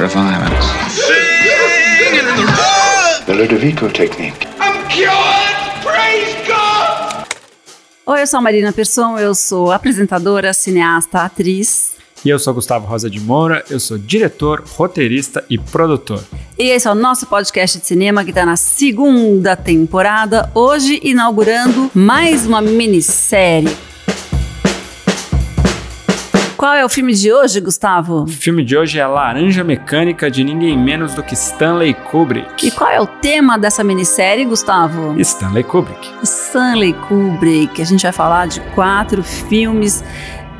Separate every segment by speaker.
Speaker 1: ultra violence.
Speaker 2: The Ludovico technique.
Speaker 3: I'm cured! Praise God!
Speaker 4: Oi, eu sou a Marina Persson, eu sou apresentadora, cineasta, atriz.
Speaker 5: E eu sou Gustavo Rosa de Moura, eu sou diretor, roteirista e produtor.
Speaker 4: E esse é o nosso podcast de cinema que está na segunda temporada, hoje inaugurando mais uma minissérie. Qual é o filme de hoje, Gustavo?
Speaker 5: O filme de hoje é Laranja Mecânica de ninguém menos do que Stanley Kubrick.
Speaker 4: E qual é o tema dessa minissérie, Gustavo?
Speaker 5: Stanley Kubrick.
Speaker 4: Stanley Kubrick. A gente vai falar de quatro filmes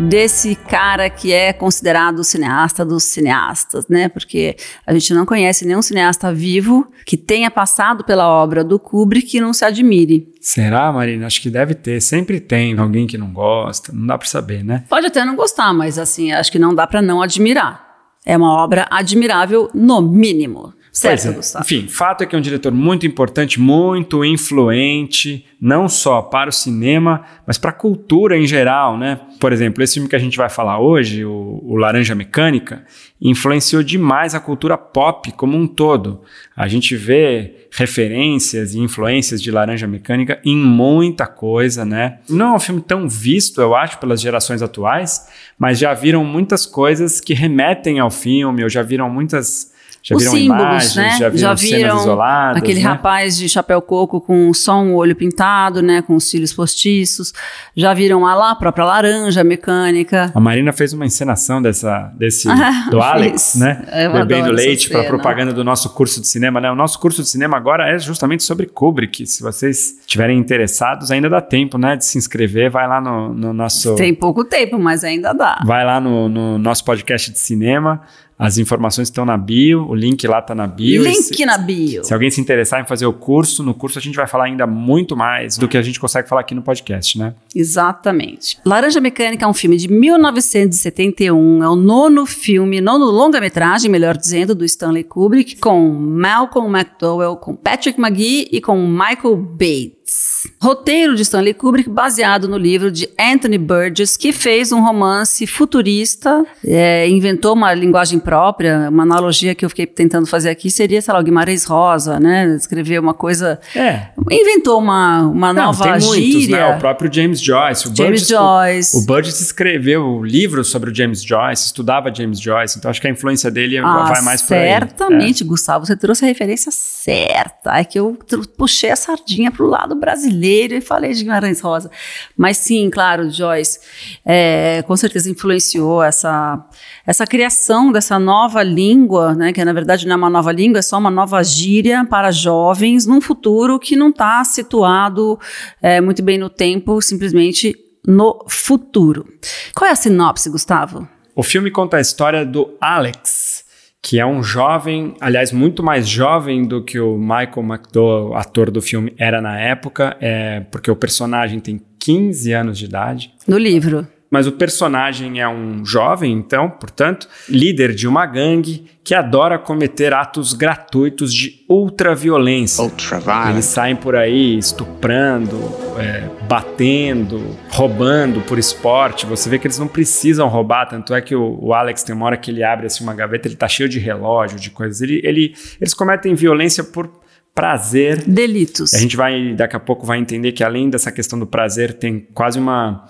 Speaker 4: desse cara que é considerado o cineasta dos cineastas, né? Porque a gente não conhece nenhum cineasta vivo que tenha passado pela obra do Kubrick e não se admire.
Speaker 5: Será, Marina? Acho que deve ter. Sempre tem alguém que não gosta. Não dá para saber, né?
Speaker 4: Pode até não gostar, mas assim, acho que não dá para não admirar. É uma obra admirável, no mínimo. Certo,
Speaker 5: é.
Speaker 4: Gustavo?
Speaker 5: Enfim, fato é que é um diretor muito importante, muito influente, não só para o cinema, mas para a cultura em geral, né? Por exemplo, esse filme que a gente vai falar hoje, o, o, Laranja Mecânica, influenciou demais a cultura pop como um todo. A gente vê referências e influências de Laranja Mecânica em muita coisa, né? Não é um filme tão visto, eu acho, pelas gerações atuais, mas já viram muitas coisas que remetem ao filme, ou já viram muitas já
Speaker 4: Os
Speaker 5: viram
Speaker 4: símbolos,
Speaker 5: imagens,
Speaker 4: né?
Speaker 5: já viram,
Speaker 4: já viram
Speaker 5: isoladas,
Speaker 4: aquele
Speaker 5: né?
Speaker 4: rapaz de chapéu coco com só um olho pintado, né, com os cílios postiços. Já viram a lá a própria laranja mecânica.
Speaker 5: A Marina fez uma encenação dessa, desse
Speaker 4: Ah,
Speaker 5: do Alex,
Speaker 4: fiz.
Speaker 5: né?
Speaker 4: Eu
Speaker 5: Bebendo leite para propaganda do nosso curso de cinema, né? O nosso curso de cinema agora é justamente sobre Kubrick. Se vocês estiverem interessados, ainda dá tempo, né, de se inscrever. Vai lá no, no nosso
Speaker 4: Tem pouco tempo, mas ainda dá.
Speaker 5: vai lá no, no nosso podcast de cinema. As informações estão na bio, o link lá tá na bio.
Speaker 4: Link
Speaker 5: se-
Speaker 4: na bio.
Speaker 5: Se alguém se interessar em fazer o curso, no curso a gente vai falar ainda muito mais do que a gente consegue falar aqui no podcast, né?
Speaker 4: Exatamente. Laranja Mecânica é um filme de 1971, é o nono filme, nono longa-metragem, melhor dizendo, do Stanley Kubrick, com Malcolm McDowell, com Patrick McGee e com Michael Bates. Roteiro de Stanley Kubrick baseado no livro de Anthony Burgess, que fez um romance futurista, é, inventou uma linguagem própria, uma analogia que eu fiquei tentando fazer aqui seria, sei lá, o Guimarães Rosa, né? Escrever uma coisa...
Speaker 5: É.
Speaker 4: Inventou uma, uma
Speaker 5: Não,
Speaker 4: nova
Speaker 5: tem muitos,
Speaker 4: gíria.
Speaker 5: né? O próprio James Joyce. O
Speaker 4: James
Speaker 5: Burgess,
Speaker 4: Joyce.
Speaker 5: O, o Burgess escreveu livros sobre o James Joyce, estudava James Joyce, então acho que a influência dele
Speaker 4: Ah,
Speaker 5: vai mais por aí. É.
Speaker 4: certamente, Gustavo, você trouxe a referência certa. É que eu puxei a sardinha pro lado brasileiro e falei de Guimarães Rosa. Mas sim, claro, Joyce, é, com certeza influenciou essa, essa criação dessa nova língua, né, que na verdade não é uma nova língua, é só uma nova gíria para jovens num futuro que não está situado é, muito bem no tempo, simplesmente no futuro. Qual é a sinopse, Gustavo?
Speaker 5: O filme conta a história do Alex, que é um jovem, aliás, muito mais jovem do que o Michael McDowell, ator do filme, era na época, é, porque o personagem tem 15 anos de idade.
Speaker 4: No livro.
Speaker 5: Mas o personagem é um jovem, então, portanto, líder de uma gangue que adora cometer atos gratuitos de ultraviolência.
Speaker 1: Ultra
Speaker 5: Eles saem por aí estuprando, é, batendo, roubando por esporte. Você vê que eles não precisam roubar, tanto é que o, o Alex tem uma hora que ele abre assim, uma gaveta, ele tá cheio de relógio, de coisas. Ele, ele- eles cometem violência por prazer.
Speaker 4: Delitos.
Speaker 5: A gente vai, daqui a pouco, vai entender que além dessa questão do prazer, tem quase uma,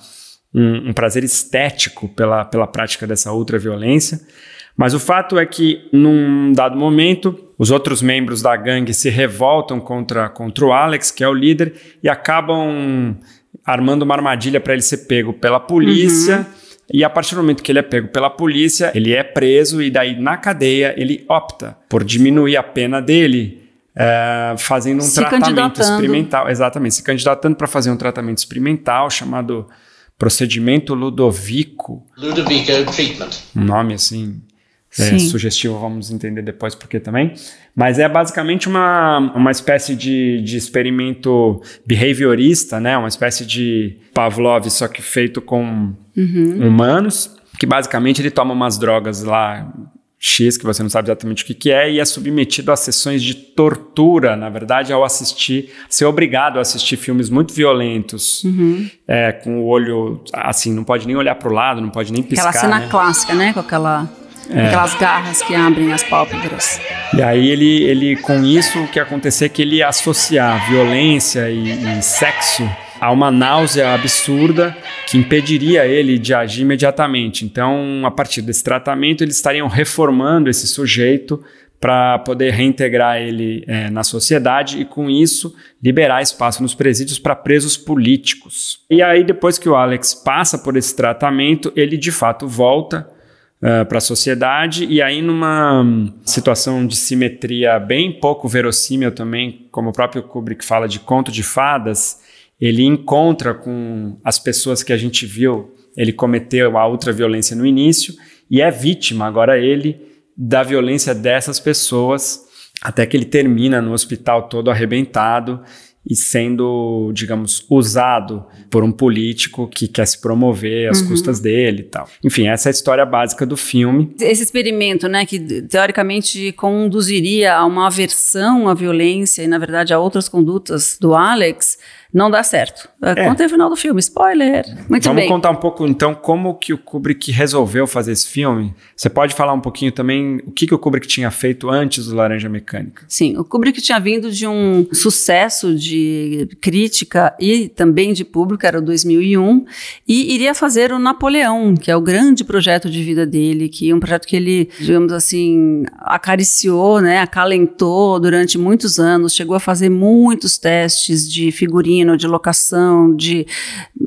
Speaker 5: um, um prazer estético pela, pela prática dessa ultraviolência. Mas o fato é que, num dado momento, os outros membros da gangue se revoltam contra, contra o Alex, que é o líder, e acabam armando uma armadilha para ele ser pego pela polícia. E a partir do momento que ele é pego pela polícia, ele é preso, e daí na cadeia ele opta por diminuir a pena dele, eh, fazendo um
Speaker 4: Se
Speaker 5: tratamento experimental. Exatamente, se candidatando para fazer um tratamento experimental chamado procedimento Ludovico.
Speaker 3: Ludovico treatment.
Speaker 5: Um nome assim é, sugestivo, vamos entender depois por que também. Mas é basicamente uma, uma espécie de, de experimento behaviorista, né? Uma espécie de Pavlov, só que feito com humanos, que basicamente ele toma umas drogas lá X, que você não sabe exatamente o que, que é, e é submetido a sessões de tortura, na verdade, ao assistir, ser obrigado a assistir filmes muito violentos, é, com o olho, assim, não pode nem olhar para o lado, não pode nem piscar,
Speaker 4: Aquela cena
Speaker 5: né?
Speaker 4: clássica, né? Com aquela
Speaker 5: É.
Speaker 4: Aquelas garras que abrem as pálpebras.
Speaker 5: E aí ele, ele com isso o que acontecia é que ele ia associar violência e, e sexo a uma náusea absurda que impediria ele de agir imediatamente. Então, a partir desse tratamento, eles estariam reformando esse sujeito para poder reintegrar ele é, na sociedade e, com isso, liberar espaço nos presídios para presos políticos. E aí, depois que o Alex passa por esse tratamento, ele de fato volta uh, para a sociedade e aí, numa situação de simetria bem pouco verossímil também, como o próprio Kubrick fala de conto de fadas, ele encontra com as pessoas que a gente viu, ele cometeu a ultraviolência no início e é vítima agora ele da violência dessas pessoas, até que ele termina no hospital todo arrebentado e sendo, digamos, usado por um político que quer se promover às uhum. custas dele e tal. Enfim, essa é a história básica do filme.
Speaker 4: Esse experimento, né, que teoricamente conduziria a uma aversão à violência e, na verdade, a outras condutas do Alex, não dá certo. É. Conta o final do filme, spoiler. Muito
Speaker 5: Vamos
Speaker 4: bem.
Speaker 5: contar um pouco então como que o Kubrick resolveu fazer esse filme. Você pode falar um pouquinho também o que, que o Kubrick tinha feito antes do Laranja Mecânica?
Speaker 4: Sim, o Kubrick tinha vindo de um sucesso de crítica e também de público, era o 2001, e iria fazer o Napoleão, que é o grande projeto de vida dele, que é um projeto que ele, digamos assim, acariciou, né, acalentou durante muitos anos, chegou a fazer muitos testes de figurinha de locação, de,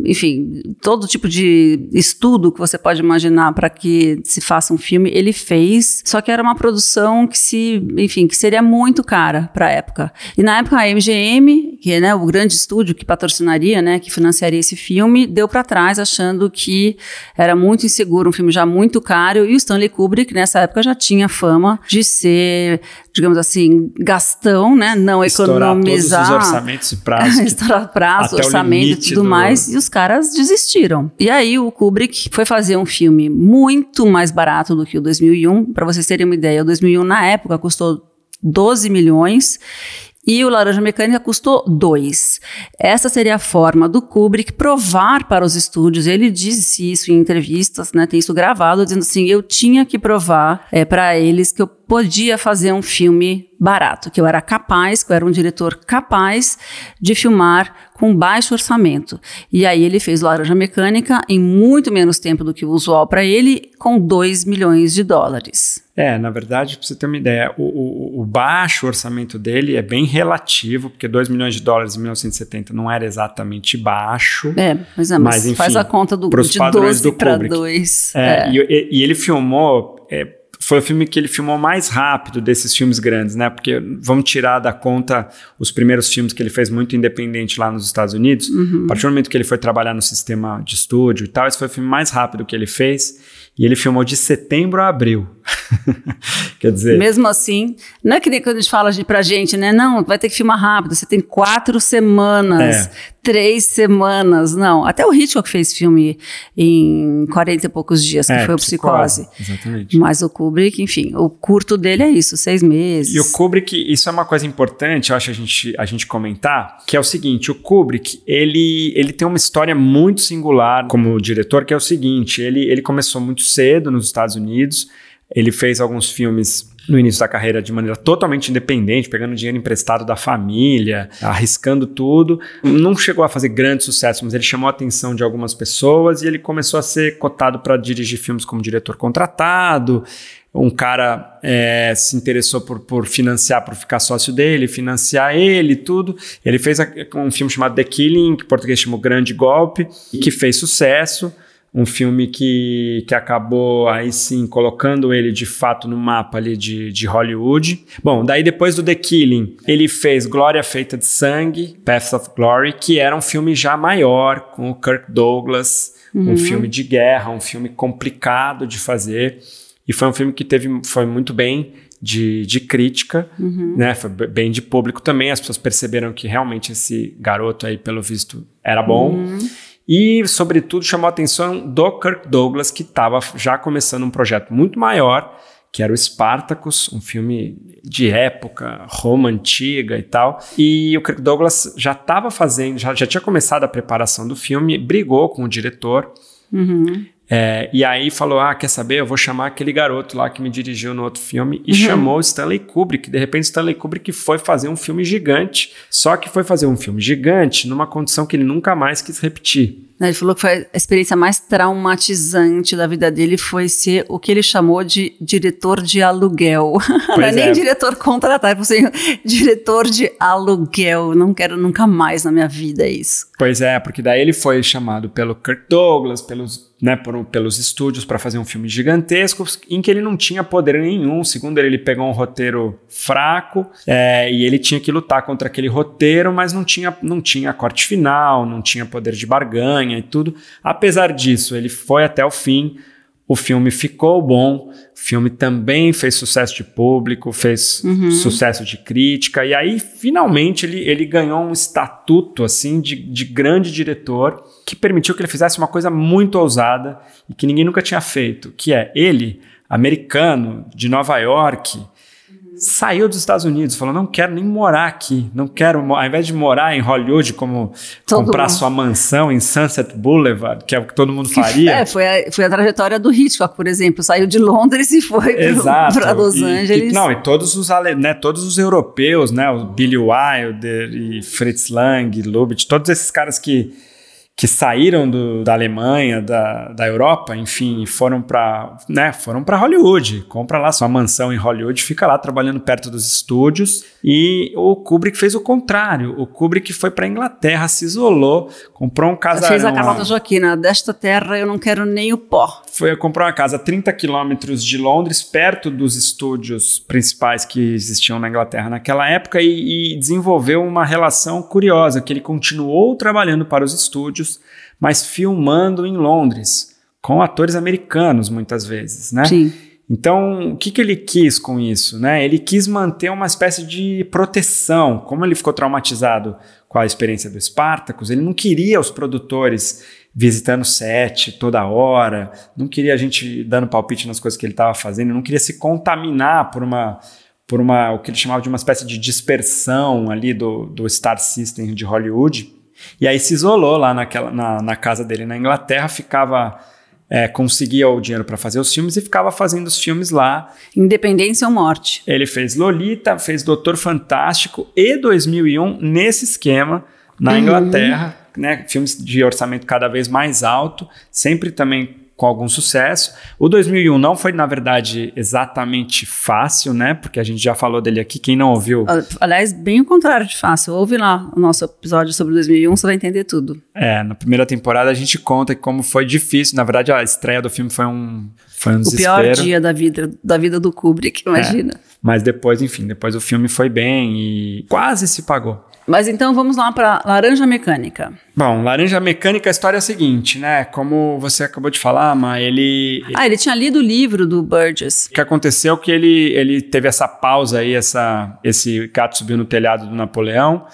Speaker 4: enfim, todo tipo de estudo que você pode imaginar para que se faça um filme, ele fez. Só que era uma produção que se, enfim, que seria muito cara para a época. E na época a MGM, que é né, o grande estúdio que patrocinaria, né, que financiaria esse filme, deu para trás achando que era muito inseguro, um filme já muito caro. E o Stanley Kubrick nessa época já tinha fama de ser digamos assim, gastão, né? Não
Speaker 5: Estourar
Speaker 4: economizar.
Speaker 5: Todos os orçamentos e prazos.
Speaker 4: Estourar prazo, orçamento e tudo do... mais. E os caras desistiram. E aí o Kubrick foi fazer um filme muito mais barato do que o 2001. Para vocês terem uma ideia, o 2001 na época custou 12 milhões e o Laranja Mecânica custou dois. Essa seria a forma do Kubrick provar para os estúdios. Ele disse isso em entrevistas, né? Tem isso gravado, dizendo assim: eu tinha que provar é, para eles que eu podia fazer um filme barato, que eu era capaz, que eu era um diretor capaz de filmar com baixo orçamento. E aí ele fez Laranja Mecânica em muito menos tempo do que o usual para ele, com 2 milhões de dólares.
Speaker 5: É, na verdade, para você ter uma ideia, o, o, o, baixo orçamento dele é bem relativo, porque 2 milhões de dólares em 1970 não era exatamente baixo.
Speaker 4: É, mas, é, mas, mas enfim, faz a conta do, de 12 para 2.
Speaker 5: É, é. E, e, ele filmou... É, foi o filme que ele filmou mais rápido desses filmes grandes, né? Porque vamos tirar da conta os primeiros filmes que ele fez muito independente lá nos Estados Unidos. Uhum. A partir do momento que ele foi trabalhar no sistema de estúdio e tal, esse foi o filme mais rápido que ele fez. E ele filmou de setembro a abril. Quer dizer.
Speaker 4: Mesmo assim, não é que nem quando a gente fala pra gente, né? Não, vai ter que filmar rápido. Você tem quatro semanas, é. três semanas. Não. Até o Hitchcock fez filme em 40 e poucos dias, que é, foi o Psicose.
Speaker 5: Psicose. Exatamente.
Speaker 4: Mas o Kubrick, enfim, o curto dele é isso, seis meses.
Speaker 5: E o Kubrick, isso é uma coisa importante, eu acho a gente, a gente comentar, que é o seguinte: o Kubrick, ele, ele tem uma história muito singular como diretor, que é o seguinte: ele, ele começou muito cedo nos Estados Unidos. Ele fez alguns filmes no início da carreira de maneira totalmente independente, pegando dinheiro emprestado da família, arriscando tudo. Não chegou a fazer grande sucesso, mas ele chamou a atenção de algumas pessoas e ele começou a ser cotado para dirigir filmes como diretor contratado. Um cara é, se interessou por, por financiar, por ficar sócio dele, financiar ele, tudo. Ele fez um filme chamado The Killing, que em português chamou Grande Golpe, que fez sucesso um filme que, que acabou aí sim colocando ele de fato no mapa ali de, de Hollywood. Bom, daí depois do The Killing, ele fez Glória Feita de Sangue, Paths of Glory, que era um filme já maior, com o Kirk Douglas, uhum. um filme de guerra, um filme complicado de fazer. E foi um filme que teve, foi muito bem de, de crítica, uhum. né? Foi bem de público também. As pessoas perceberam que realmente esse garoto aí, pelo visto, era bom. Uhum. E, sobretudo, chamou a atenção do Kirk Douglas, que estava já começando um projeto muito maior, que era o Spartacus, um filme de época, Roma antiga e tal. E o Kirk Douglas já estava fazendo, já, já tinha começado a preparação do filme, brigou com o diretor. Uhum. É, e aí falou: Ah, quer saber? Eu vou chamar aquele garoto lá que me dirigiu no outro filme. E
Speaker 4: Uhum.
Speaker 5: chamou Stanley Kubrick. De repente, Stanley Kubrick foi fazer um filme gigante. Só que foi fazer um filme gigante numa condição que ele nunca mais quis repetir.
Speaker 4: Ele falou que foi a experiência mais traumatizante da vida dele foi ser o que ele chamou de diretor de aluguel. Não é nem
Speaker 5: é.
Speaker 4: diretor contratado, ele falou assim, diretor de aluguel. Não quero nunca mais na minha vida isso.
Speaker 5: Pois é, porque daí ele foi chamado pelo Kirk Douglas, pelos, né, por- pelos estúdios para fazer um filme gigantesco em que ele não tinha poder nenhum. Segundo ele, ele pegou um roteiro fraco é, e ele tinha que lutar contra aquele roteiro, mas não tinha, não tinha corte final, não tinha poder de barganha e tudo. Apesar disso, ele foi até o fim. O filme ficou bom, o filme também fez sucesso de público, fez sucesso de crítica, e aí finalmente ele, ele ganhou um estatuto assim de, de grande diretor que permitiu que ele fizesse uma coisa muito ousada e que ninguém nunca tinha feito, que é ele, americano, de Nova York, saiu dos Estados Unidos, falou: não quero nem morar aqui, não quero, ao invés de morar em Hollywood, como
Speaker 4: Todo
Speaker 5: comprar
Speaker 4: mundo.
Speaker 5: sua mansão em Sunset Boulevard, que é o que todo mundo faria.
Speaker 4: É, foi a, foi a trajetória do Hitchcock, por exemplo. Saiu de Londres e foi para Los
Speaker 5: E-
Speaker 4: Angeles.
Speaker 5: E, não, e todos os, né, todos os europeus, né, o Billy Wilder e Fritz Lang, Lubitsch, todos esses caras que, que saíram do- da Alemanha, da, da Europa, enfim, foram para né, foram para Hollywood. Compra lá sua mansão em Hollywood, fica lá trabalhando perto dos estúdios. E o Kubrick fez o contrário. O Kubrick foi para Inglaterra, se isolou, comprou um casarão.
Speaker 4: Fez a
Speaker 5: lá.
Speaker 4: Carlota Joaquina, desta terra eu não quero nem o pó.
Speaker 5: foi comprar uma casa a 30 quilômetros de Londres, perto dos estúdios principais que existiam na Inglaterra naquela época, e, e desenvolveu uma relação curiosa, que ele continuou trabalhando para os estúdios, mas filmando em Londres, com atores americanos muitas vezes, né?
Speaker 4: Sim.
Speaker 5: Então, o que, que ele quis com isso? Né? Ele quis manter uma espécie de proteção. Como ele ficou traumatizado com a experiência do Spartacus, ele não queria os produtores visitando o set toda hora, não queria a gente dando palpite nas coisas que ele estava fazendo, não queria se contaminar por uma por uma o que ele chamava de uma espécie de dispersão ali do, do Star System de Hollywood. E aí se isolou lá naquela, na, na casa dele na Inglaterra, ficava é, conseguia o dinheiro para fazer os filmes e ficava fazendo os filmes lá.
Speaker 4: Independência ou morte.
Speaker 5: Ele fez Lolita, fez Doutor Fantástico e 2001 nesse esquema na Inglaterra, né? Filmes de orçamento cada vez mais alto, sempre também com algum sucesso. O 2001 não foi, na verdade, exatamente fácil, né? Porque a gente já falou dele aqui. Quem não ouviu,
Speaker 4: Aliás, bem o contrário de fácil. Ouve lá o nosso episódio sobre 2001, você vai entender tudo.
Speaker 5: é, na primeira temporada a gente conta como foi difícil. Na verdade, a estreia do filme foi um, foi um
Speaker 4: O
Speaker 5: desespero.
Speaker 4: pior dia da vida, da vida do Kubrick, imagina.
Speaker 5: Mas depois, enfim, depois o filme foi bem e quase se pagou.
Speaker 4: Mas então vamos lá para Laranja Mecânica.
Speaker 5: Bom, Laranja Mecânica, a história é a seguinte, né? Como você acabou de falar, mas ele.
Speaker 4: Ah, ele tinha lido o livro do Burgess.
Speaker 5: O que aconteceu é que ele, ele teve essa pausa aí, essa, esse gato subiu no telhado do Napoleão,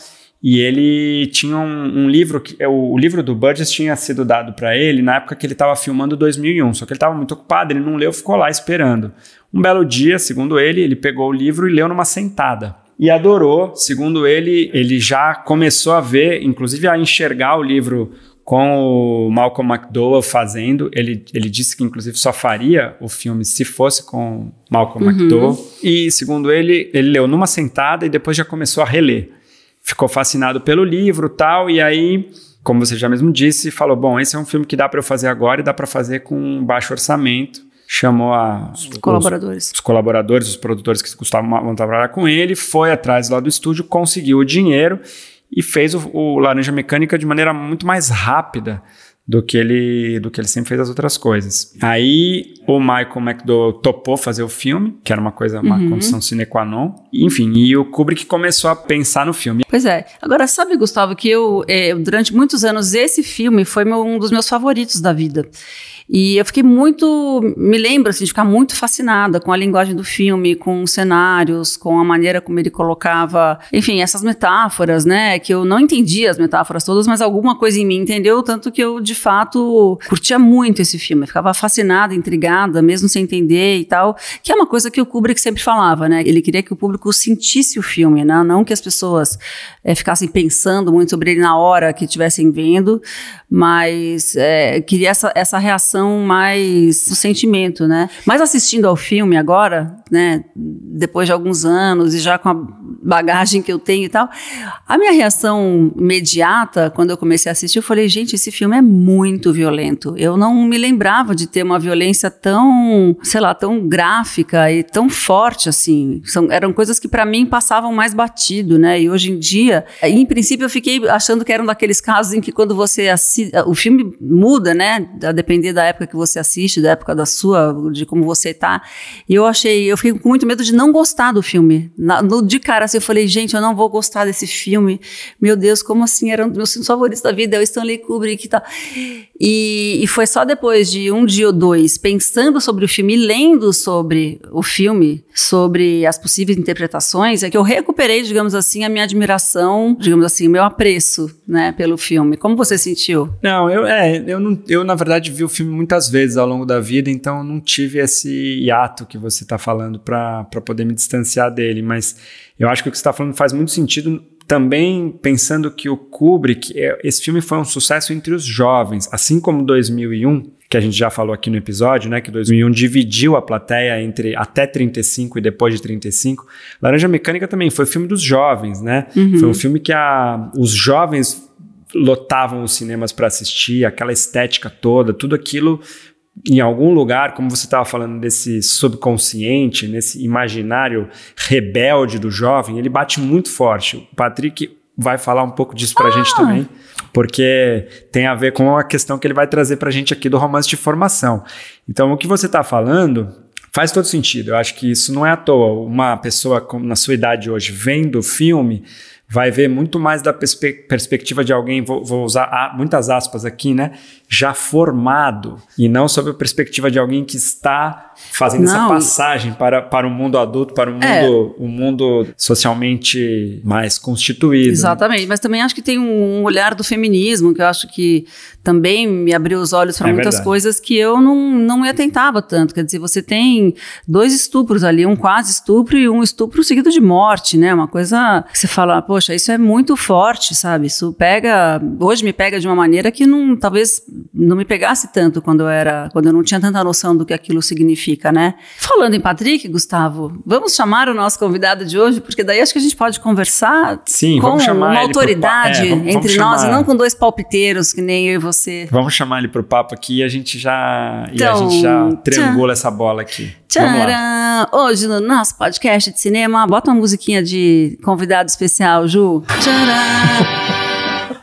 Speaker 5: e ele tinha um, um livro, que o, o livro do Burgess tinha sido dado para ele na época que ele estava filmando 2001, só que ele estava muito ocupado, ele não leu, ficou lá esperando. Um belo dia, segundo ele, ele pegou o livro e leu numa sentada. E adorou, segundo ele, ele já começou a ver, inclusive a enxergar o livro com o Malcolm McDowell fazendo. Ele, ele disse que, inclusive, só faria o filme se fosse com Malcolm McDowell. E, segundo ele, ele leu numa sentada e depois já começou a reler. Ficou fascinado pelo livro tal, e aí, como você já mesmo disse, falou: Bom, esse é um filme que dá para eu fazer agora e dá para fazer com baixo orçamento. Chamou a, os,
Speaker 4: Colaboradores.
Speaker 5: os colaboradores, os produtores que gostavam de trabalhar com ele, foi atrás lá do estúdio, conseguiu o dinheiro e fez o, o Laranja Mecânica de maneira muito mais rápida do que ele do que ele sempre fez as outras coisas. Aí o Michael McDowell topou fazer o filme, que era uma coisa, uma condição sine qua non. Enfim, e o Kubrick começou a pensar no filme.
Speaker 4: Pois é. Agora, sabe, Gustavo, que eu, eh, durante muitos anos, esse filme foi meu- um dos meus favoritos da vida. E eu fiquei muito. Me lembro, assim, de ficar muito fascinada com a linguagem do filme, com os cenários, com a maneira como ele colocava. Enfim, essas metáforas, né? Que eu não entendia as metáforas todas, mas alguma coisa em mim entendeu, tanto que eu, de fato curtia muito esse filme, ficava fascinada, intrigada, mesmo sem entender e tal, que é uma coisa que o Kubrick sempre falava, né? Ele queria que o público sentisse o filme, né? Não que as pessoas é, ficassem pensando muito sobre ele na hora que estivessem vendo, mas é, queria essa, essa reação mais do sentimento, né? Mas assistindo ao filme agora, né? Depois de alguns anos e já com a bagagem que eu tenho e tal, a minha reação imediata quando eu comecei a assistir, eu falei, gente, esse filme é muito violento. Eu não me lembrava de ter uma violência tão, sei lá, tão gráfica e tão forte assim. São, eram coisas que para mim passavam mais batido, né? E hoje em dia, em princípio, eu fiquei achando que eram daqueles casos em que quando você assiste, o filme muda, né? A depender da época que você assiste, da época da sua, de como você tá. E eu achei, eu fiquei com muito medo de não gostar do filme. Na, no, de cara, assim, eu falei, gente, eu não vou gostar desse filme. Meu Deus, como assim? Era um dos meus filmes favoritos da vida, é o Stanley Kubrick e tal. E, e foi só depois de um dia ou dois, pensando sobre o filme, lendo sobre o filme, sobre as possíveis interpretações, é que eu recuperei, digamos assim, a minha admiração, digamos assim, o meu apreço, né, pelo filme. Como você sentiu?
Speaker 5: Não, eu, é, eu, não, eu na verdade vi o filme muitas vezes ao longo da vida, então não tive esse hiato que você está falando para poder me distanciar dele, mas eu acho que o que você está falando faz muito sentido também pensando que o Kubrick, é, esse filme foi um sucesso entre os jovens, assim como 2001, que a gente já falou aqui no episódio, né, que 2001 dividiu a plateia entre até 35 e depois de 35. Laranja Mecânica também foi filme dos jovens, né? Uhum. Foi um filme que a, os jovens lotavam os cinemas para assistir, aquela estética toda, tudo aquilo em algum lugar, como você estava falando desse subconsciente, nesse imaginário rebelde do jovem, ele bate muito forte. O Patrick vai falar um pouco disso para a ah. gente também, porque tem a ver com a questão que ele vai trazer para a gente aqui do romance de formação. Então, o que você está falando faz todo sentido. Eu acho que isso não é à toa. Uma pessoa na sua idade hoje vendo o filme vai ver muito mais da perspe perspectiva de alguém, vou, vou usar muitas aspas aqui, né? Já formado, e não sob a perspectiva de alguém que está fazendo não. essa passagem para, para o mundo adulto, para o mundo, é. o mundo socialmente mais constituído. Né?
Speaker 4: Exatamente, né? mas também acho que tem um olhar do feminismo, que eu acho que também me abriu os olhos para é muitas verdade. coisas que eu não, não me atentava tanto. Quer dizer, você tem dois estupros ali, um quase estupro e um estupro seguido de morte, né? Uma coisa que você fala, poxa, isso é muito forte, sabe? Isso pega, hoje me pega de uma maneira que não, talvez não me pegasse tanto quando eu era, quando eu não tinha tanta noção do que aquilo significa, né? Falando em Patrick, Gustavo, vamos chamar o nosso convidado de hoje, porque daí acho que a gente pode conversar
Speaker 5: Sim,
Speaker 4: com
Speaker 5: uma
Speaker 4: autoridade
Speaker 5: é, vamos,
Speaker 4: entre nós, e não com dois palpiteiros que nem eu e você.
Speaker 5: Vamos chamar ele para o papo aqui e a gente já, então, a gente já triangula essa bola aqui.
Speaker 4: Tcharam! Hoje no nosso podcast de cinema, bota uma musiquinha de convidado especial, Ju. Tcharam!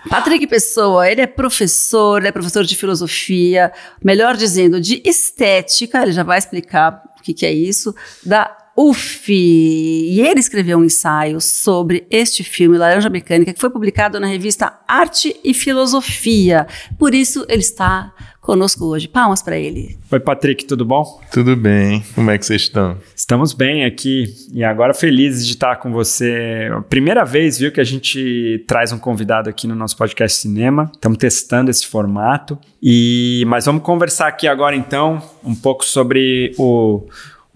Speaker 4: Patrick Pessoa, ele é professor, ele é professor de filosofia, melhor dizendo, de estética, ele já vai explicar o que, que é isso, da UF. E ele escreveu um ensaio sobre este filme, Laranja Mecânica, que foi publicado na revista Arte e Filosofia. Por isso, ele está conosco hoje. Palmas para ele.
Speaker 5: Oi, Patrick, tudo bom?
Speaker 1: Tudo bem. Como é que vocês estão?
Speaker 5: Estamos bem aqui e agora felizes de estar com você. Primeira vez, viu, que a gente traz um convidado aqui no nosso podcast Cinema. Estamos testando esse formato. E mas vamos conversar aqui agora então um pouco sobre o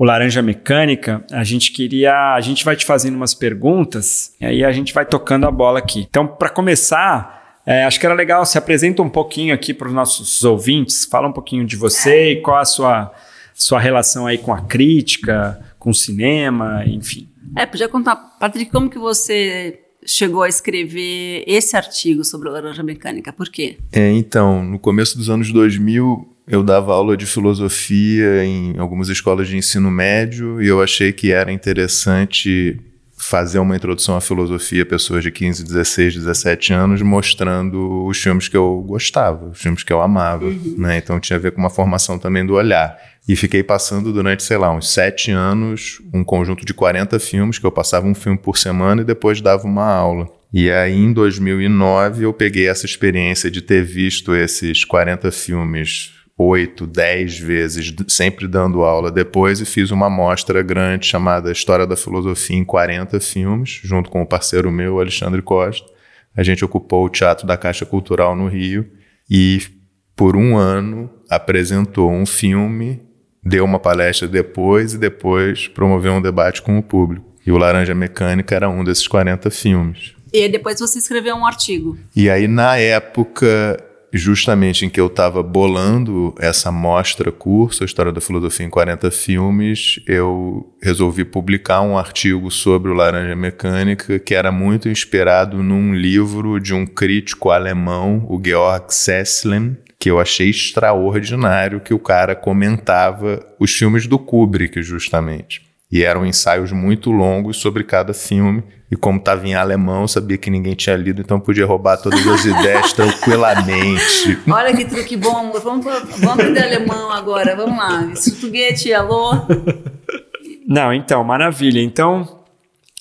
Speaker 5: o Laranja Mecânica, a gente queria, a gente vai te fazendo umas perguntas e aí a gente vai tocando a bola aqui. Então, para começar, é, acho que era legal, se apresenta um pouquinho aqui para os nossos ouvintes, fala um pouquinho de você e qual a sua, sua relação aí com a crítica, com o cinema, enfim.
Speaker 4: É, podia contar, Patrick, como que você chegou a escrever esse artigo sobre a laranja mecânica? Por quê?
Speaker 1: É, então, no começo dos anos 2000, eu dava aula de filosofia em algumas escolas de ensino médio e eu achei que era interessante fazer uma introdução à filosofia a pessoas de 15, 16, 17 anos, mostrando os filmes que eu gostava, os filmes que eu amava. Uhum. Né? Então tinha a ver com uma formação também do olhar. E fiquei passando durante, sei lá, uns sete anos, um conjunto de 40 filmes, que eu passava um filme por semana e depois dava uma aula. E aí, em 2009, eu peguei essa experiência de ter visto esses 40 filmes oito, dez vezes, sempre dando aula depois, e fiz uma mostra grande chamada História da Filosofia em 40 filmes, junto com o parceiro meu, Alexandre Costa. A gente ocupou o Teatro da Caixa Cultural no Rio e por um ano, apresentou um filme, deu uma palestra depois e depois promoveu um debate com o público. E o Laranja Mecânica era um desses 40 filmes.
Speaker 4: E depois você escreveu um artigo.
Speaker 1: E aí, na época, justamente em que eu estava bolando essa mostra curso, a História da Filosofia em 40 Filmes, eu resolvi publicar um artigo sobre o Laranja Mecânica, que era muito inspirado num livro de um crítico alemão, o Georg Sesslin, que eu achei extraordinário, que o cara comentava os filmes do Kubrick, justamente. E eram ensaios muito longos sobre cada filme. E como estava em alemão, sabia que ninguém tinha lido, então podia roubar todas as ideias tranquilamente.
Speaker 4: Olha que truque bom. Vamos, vamos aprender alemão agora. Vamos lá. Português, alô?
Speaker 5: Não, então, maravilha. Então,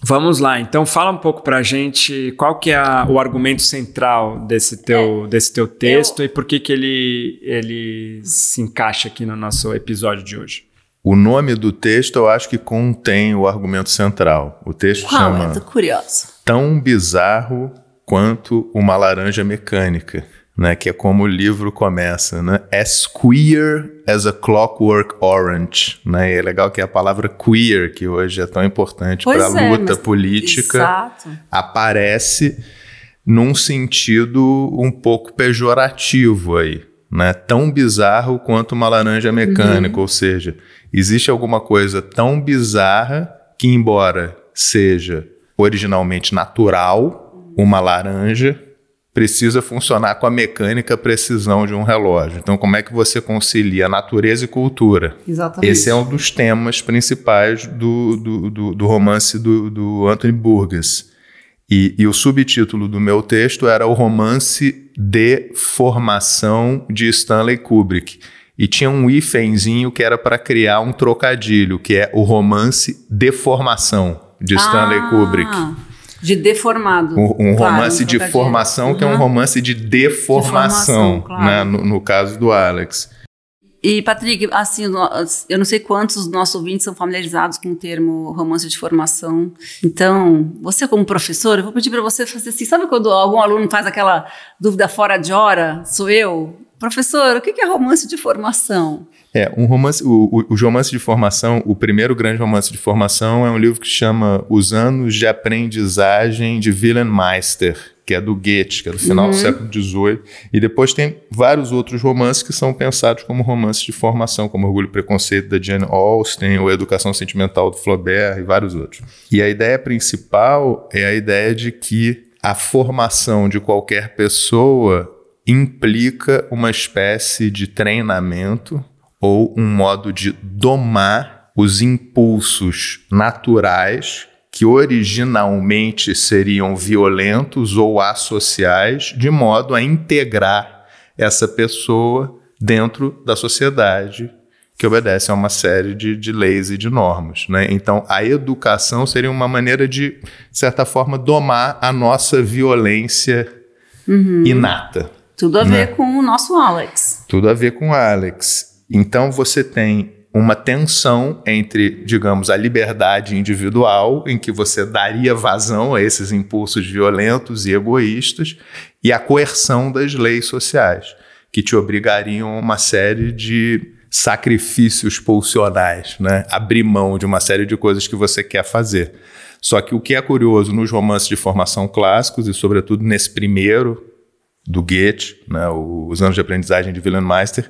Speaker 5: vamos lá. Então, fala um pouco pra gente qual que é a, o argumento central desse teu, desse teu texto
Speaker 4: Eu-
Speaker 5: e por que que ele, ele se encaixa aqui no nosso episódio de hoje.
Speaker 1: O nome do texto eu acho que contém o argumento central. O texto
Speaker 4: Qual
Speaker 1: chama
Speaker 4: é? Tô curiosa.
Speaker 1: Tão Bizarro Quanto Uma Laranja Mecânica, né? que é como o livro começa. Né? As queer as a clockwork orange. Né? E é legal que a palavra queer, que hoje é tão importante para a
Speaker 4: é,
Speaker 1: luta política,
Speaker 4: Exato.
Speaker 1: aparece num sentido um pouco pejorativo aí, né? Tão bizarro quanto uma laranja mecânica, ou seja, existe alguma coisa tão bizarra que embora seja originalmente natural, uma laranja precisa funcionar com a mecânica precisão de um relógio. Então, como é que você concilia natureza e cultura?
Speaker 4: Exatamente.
Speaker 1: Esse é um dos temas principais do, do, do, do romance do, do Anthony Burgess. E, e o subtítulo do meu texto era o romance de formação de Stanley Kubrick. E tinha um hífenzinho que era para criar um trocadilho, que é o romance de formação de Stanley
Speaker 4: Ah,
Speaker 1: Kubrick.
Speaker 4: De deformado.
Speaker 1: Um, um
Speaker 4: Claro,
Speaker 1: romance
Speaker 4: um
Speaker 1: de formação que é um
Speaker 4: Uhum.
Speaker 1: romance de deformação,
Speaker 4: Deformação, claro.
Speaker 1: né, no, no caso do Alex.
Speaker 4: E, Patrick, assim, eu não sei quantos dos nossos ouvintes são familiarizados com o termo romance de formação. Então, você como professor, eu vou pedir para você fazer assim, sabe quando algum aluno faz aquela dúvida fora de hora? Sou eu? Professor, o que é romance de formação?
Speaker 1: É, um romance, o, o, os romances de formação, o primeiro grande romance de formação é um livro que chama Os Anos de Aprendizagem de Wilhelm Meister, que é do Goethe, que é do final do século XVIII. E depois tem vários outros romances que são pensados como romances de formação, como Orgulho e Preconceito da Jane Austen, ou Educação Sentimental do Flaubert e vários outros. E a ideia principal é a ideia de que a formação de qualquer pessoa implica uma espécie de treinamento ou um modo de domar os impulsos naturais que originalmente seriam violentos ou associais, de modo a integrar essa pessoa dentro da sociedade que obedece a uma série de, de leis e de normas. Né? Então, a educação seria uma maneira de, de certa forma, domar a nossa violência inata.
Speaker 4: Tudo a
Speaker 1: Né?
Speaker 4: ver com o nosso Alex.
Speaker 1: Tudo a ver com Alex. Então você tem uma tensão entre, digamos, a liberdade individual, em que você daria vazão a esses impulsos violentos e egoístas, e a coerção das leis sociais, que te obrigariam a uma série de sacrifícios pulsionais, né? Abrir mão de uma série de coisas que você quer fazer. Só que o que é curioso nos romances de formação clássicos, e sobretudo nesse primeiro, do Goethe, né, os anos de aprendizagem de Wilhelm Meister,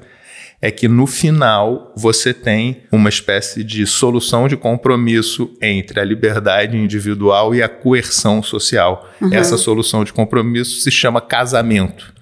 Speaker 1: é que no final você tem uma espécie de solução de compromisso entre a liberdade individual e a coerção social. Essa solução de compromisso se chama casamento.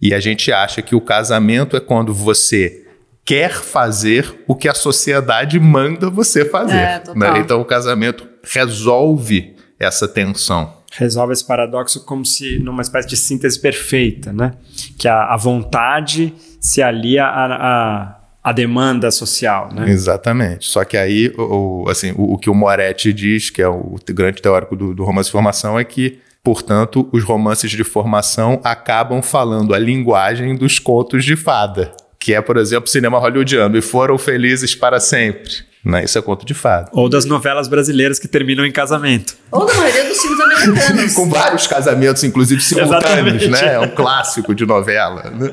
Speaker 1: E a gente acha que o casamento é quando você quer fazer o que a sociedade manda você fazer.
Speaker 4: É,
Speaker 1: né? Então o casamento resolve essa tensão.
Speaker 5: resolve esse paradoxo como se numa espécie de síntese perfeita, né? Que a, a vontade se alia à, à, à demanda social, né?
Speaker 1: Exatamente. Só que aí, o, assim, o, o que o Moretti diz, que é o grande teórico do, do romance de formação, é que, portanto, os romances de formação acabam falando a linguagem dos contos de fada, que é, por exemplo, o cinema hollywoodiano, e foram felizes para sempre. Né? Isso é conto de fada.
Speaker 5: Ou das novelas brasileiras que terminam em casamento.
Speaker 4: Ou da maioria dos filmes americanos.
Speaker 1: Com vários casamentos, inclusive simultâneos,
Speaker 5: Exatamente.
Speaker 1: né? É um clássico de novela. Né?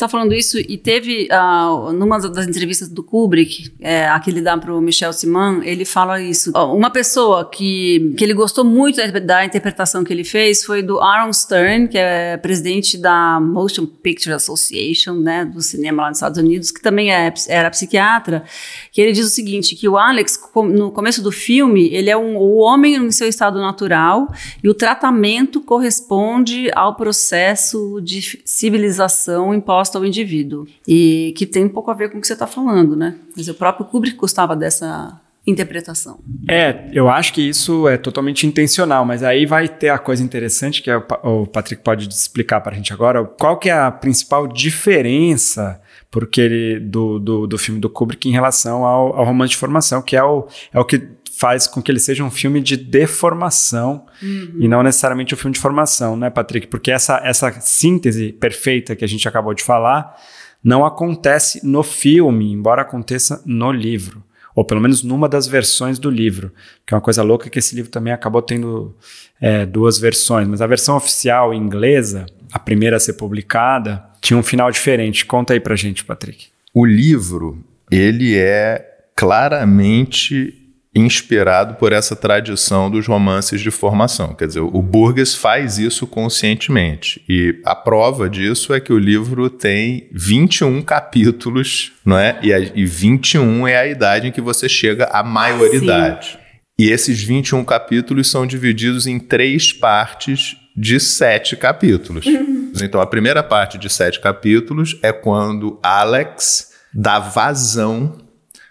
Speaker 4: Está falando isso e teve, uh, numa das entrevistas do Kubrick, é, a que ele dá para o Michel Siman, ele fala isso. Uma pessoa que, que ele gostou muito da, da, interpretação que ele fez foi do Aaron Stern, que é presidente da Motion Picture Association, né, do cinema lá nos Estados Unidos, que também é, era psiquiatra, que ele diz o seguinte, que o Alex, no começo do filme, ele é um, o homem no seu estado natural e o tratamento corresponde ao processo de civilização imposta ao indivíduo. E que tem um pouco a ver com o que você está falando, né? Mas o próprio Kubrick gostava dessa interpretação.
Speaker 5: É, eu acho que isso é totalmente intencional, mas aí vai ter a coisa interessante que é o Patrick pode explicar para a gente agora. Qual que é a principal diferença porque ele, do, do, do filme do Kubrick em relação ao, ao romance de formação, que é o, é o que faz com que ele seja um filme de deformação uhum. e não necessariamente um filme de formação, né, Patrick? Porque essa, essa síntese perfeita que a gente acabou de falar não acontece no filme, embora aconteça no livro. Ou pelo menos numa das versões do livro. Que é uma coisa louca que esse livro também acabou tendo é, duas versões. Mas a versão oficial inglesa, a primeira a ser publicada, tinha um final diferente. Conta aí pra gente, Patrick.
Speaker 1: O livro, ele é claramente inspirado por essa tradição dos romances de formação. Quer dizer, o Burgess faz isso conscientemente. E a prova disso é que o livro tem 21 capítulos, não é? E, a, e 21 é a idade em que você chega à maioridade. Sim. E esses 21 capítulos são divididos em três partes de sete capítulos. Uhum. Então, a primeira parte de sete capítulos é quando Alex dá vazão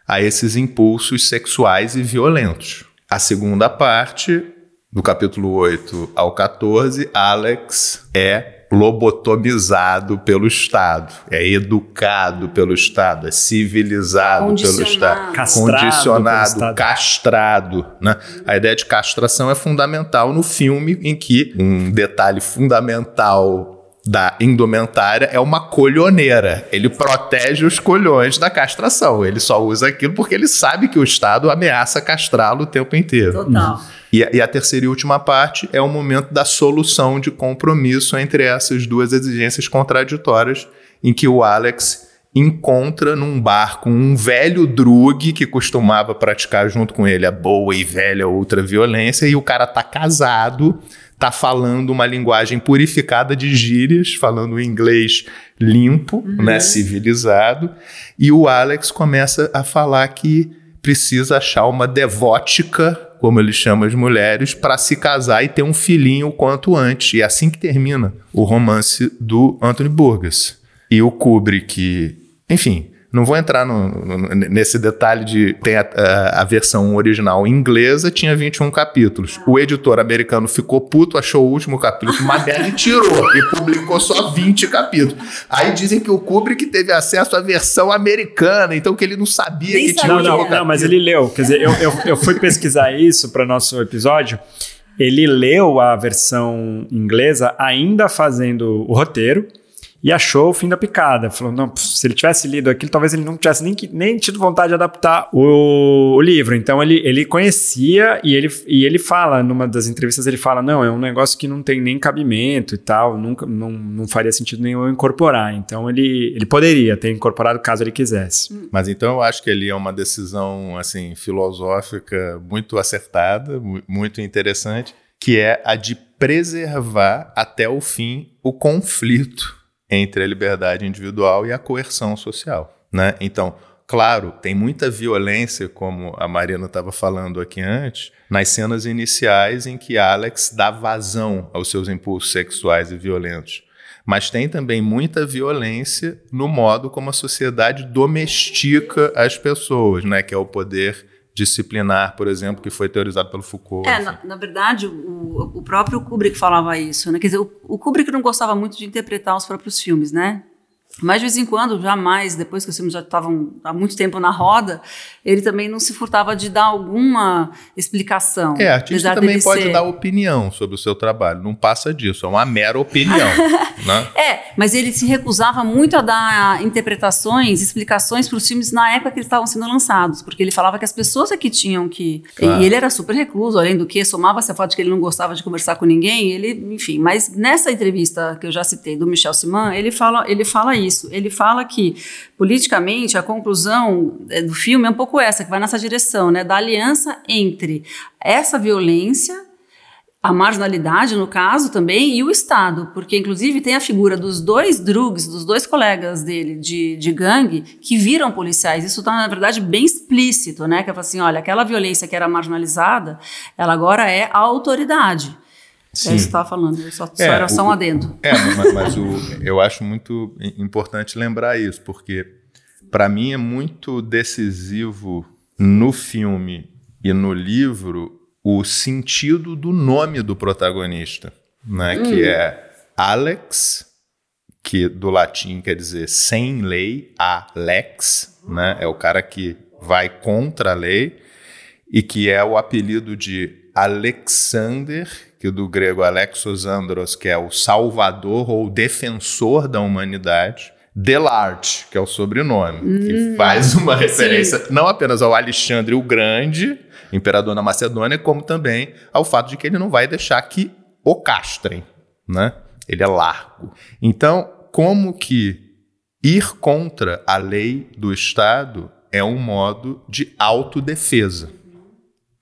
Speaker 1: a esses impulsos sexuais e violentos. A segunda parte, do capítulo 8 ao 14, Alex é lobotomizado pelo Estado, é educado pelo Estado, é civilizado pelo Estado,
Speaker 5: castrado
Speaker 1: condicionado, Estado. castrado. Né? A ideia de castração é fundamental no filme, em que um detalhe fundamental da indumentária é uma colhoneira. Ele protege os colhões da castração. Ele só usa aquilo porque ele sabe que o Estado ameaça castrá-lo o tempo inteiro.
Speaker 4: Total.
Speaker 1: E a, e a, terceira e última parte é o momento da solução de compromisso entre essas duas exigências contraditórias, em que o Alex encontra num bar com um velho drug que costumava praticar junto com ele a boa e velha ultraviolência, e o cara tá casado tá falando uma linguagem purificada de gírias, falando inglês limpo, uhum. né, civilizado, e o Alex começa a falar que precisa achar uma devótica, como ele chama as mulheres, para se casar e ter um filhinho o quanto antes. E é assim que termina o romance do Anthony Burgess. E o Kubrick, enfim, não vou entrar no, no, nesse detalhe de tem a, a, a, versão original inglesa tinha 21 capítulos. O editor americano ficou puto, achou o último capítulo uma merda e tirou e publicou só 20 capítulos. Aí dizem que o Kubrick teve acesso à versão americana, então que ele não sabia Nem que tinha
Speaker 5: não, não, não, mas ele leu. Quer dizer, eu, eu, eu fui pesquisar isso para nosso episódio. Ele leu a versão inglesa ainda fazendo o roteiro e achou o fim da picada. Falou, não, se ele tivesse lido aquilo, talvez ele não tivesse nem, nem tido vontade de adaptar o, o, livro. Então ele, ele conhecia e ele, e ele fala, numa das entrevistas, ele fala: não, é um negócio que não tem nem cabimento e tal, nunca, não, não faria sentido nenhum incorporar. Então ele, ele poderia ter incorporado caso ele quisesse.
Speaker 1: Mas então eu acho que ele é uma decisão assim filosófica muito acertada, muito interessante, que é a de preservar até o fim o conflito entre a liberdade individual e a coerção social. Né? Então, claro, tem muita violência, como a Marina estava falando aqui antes, nas cenas iniciais em que Alex dá vazão aos seus impulsos sexuais e violentos. Mas tem também muita violência no modo como a sociedade domestica as pessoas, né? que é o poder disciplinar, por exemplo, que foi teorizado pelo Foucault.
Speaker 4: É, na, na, verdade, o, o próprio Kubrick falava isso, né? Quer dizer, o, o Kubrick não gostava muito de interpretar os próprios filmes, né? Mas de vez em quando, jamais, depois que os filmes já estavam há muito tempo na roda, ele também não se furtava de dar alguma explicação.
Speaker 1: É, artista também pode ser... dar opinião sobre o seu trabalho, não passa disso, é uma mera opinião. né?
Speaker 4: É, mas ele se recusava muito a dar interpretações, explicações para os filmes na época que eles estavam sendo lançados, porque ele falava que as pessoas é que tinham que. Claro. E ele era super recluso, além do que, somava-se a foto de que ele não gostava de conversar com ninguém, ele, enfim. Mas nessa entrevista que eu já citei do Michel Siman, ele fala, ele fala isso. Ele fala que, politicamente, a conclusão é, do filme é um pouco essa, que vai nessa direção, né? Da aliança entre essa violência a marginalidade, no caso, também, e o Estado, porque inclusive tem a figura dos dois drugs, dos dois colegas dele de, de gangue, que viram policiais. Isso está, na verdade, bem explícito, né? Que é assim: olha, aquela violência que era marginalizada, ela agora é a autoridade. Sim. É isso que estava falando, só, é, só era só um adendo.
Speaker 1: É, mas, mas o, eu acho muito importante lembrar isso, porque para mim é muito decisivo no filme e no livro o sentido do nome do protagonista, né? Hum. Que é Alex, que do latim quer dizer sem lei, Alex, né? É o cara que vai contra a lei e que é o apelido de Alexander, que do grego Alexos Andros, que é o salvador ou defensor da humanidade. Delarte, que é o sobrenome, hum, que faz uma referência sim. não apenas ao Alexandre o Grande, imperador na Macedônia, como também ao fato de que ele não vai deixar que o castrem, né? Ele é largo. Então, como que ir contra a lei do Estado é um modo de autodefesa?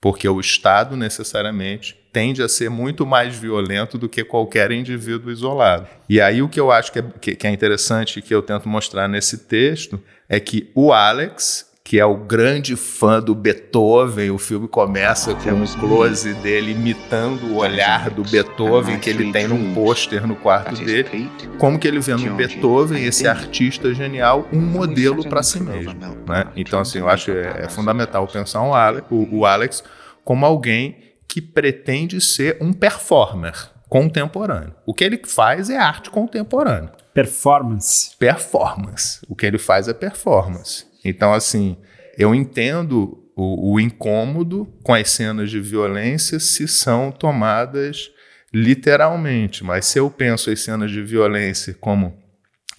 Speaker 1: Porque o Estado necessariamente tende a ser muito mais violento do que qualquer indivíduo isolado. E aí o que eu acho que é, que é interessante que eu tento mostrar nesse texto é que o Alex que é o grande fã do Beethoven. O filme começa com um close dele imitando o olhar do Beethoven que ele tem num pôster no quarto dele. Como que ele vê no Beethoven, esse artista genial, um modelo para si mesmo. Né? Então, assim, eu acho é, é fundamental pensar um Alex, o, o Alex como alguém que pretende ser um performer contemporâneo. O que ele faz é arte contemporânea.
Speaker 5: Performance.
Speaker 1: Performance. O que ele faz é performance. Então, assim, eu entendo o, o incômodo com as cenas de violência se são tomadas literalmente, mas se eu penso as cenas de violência como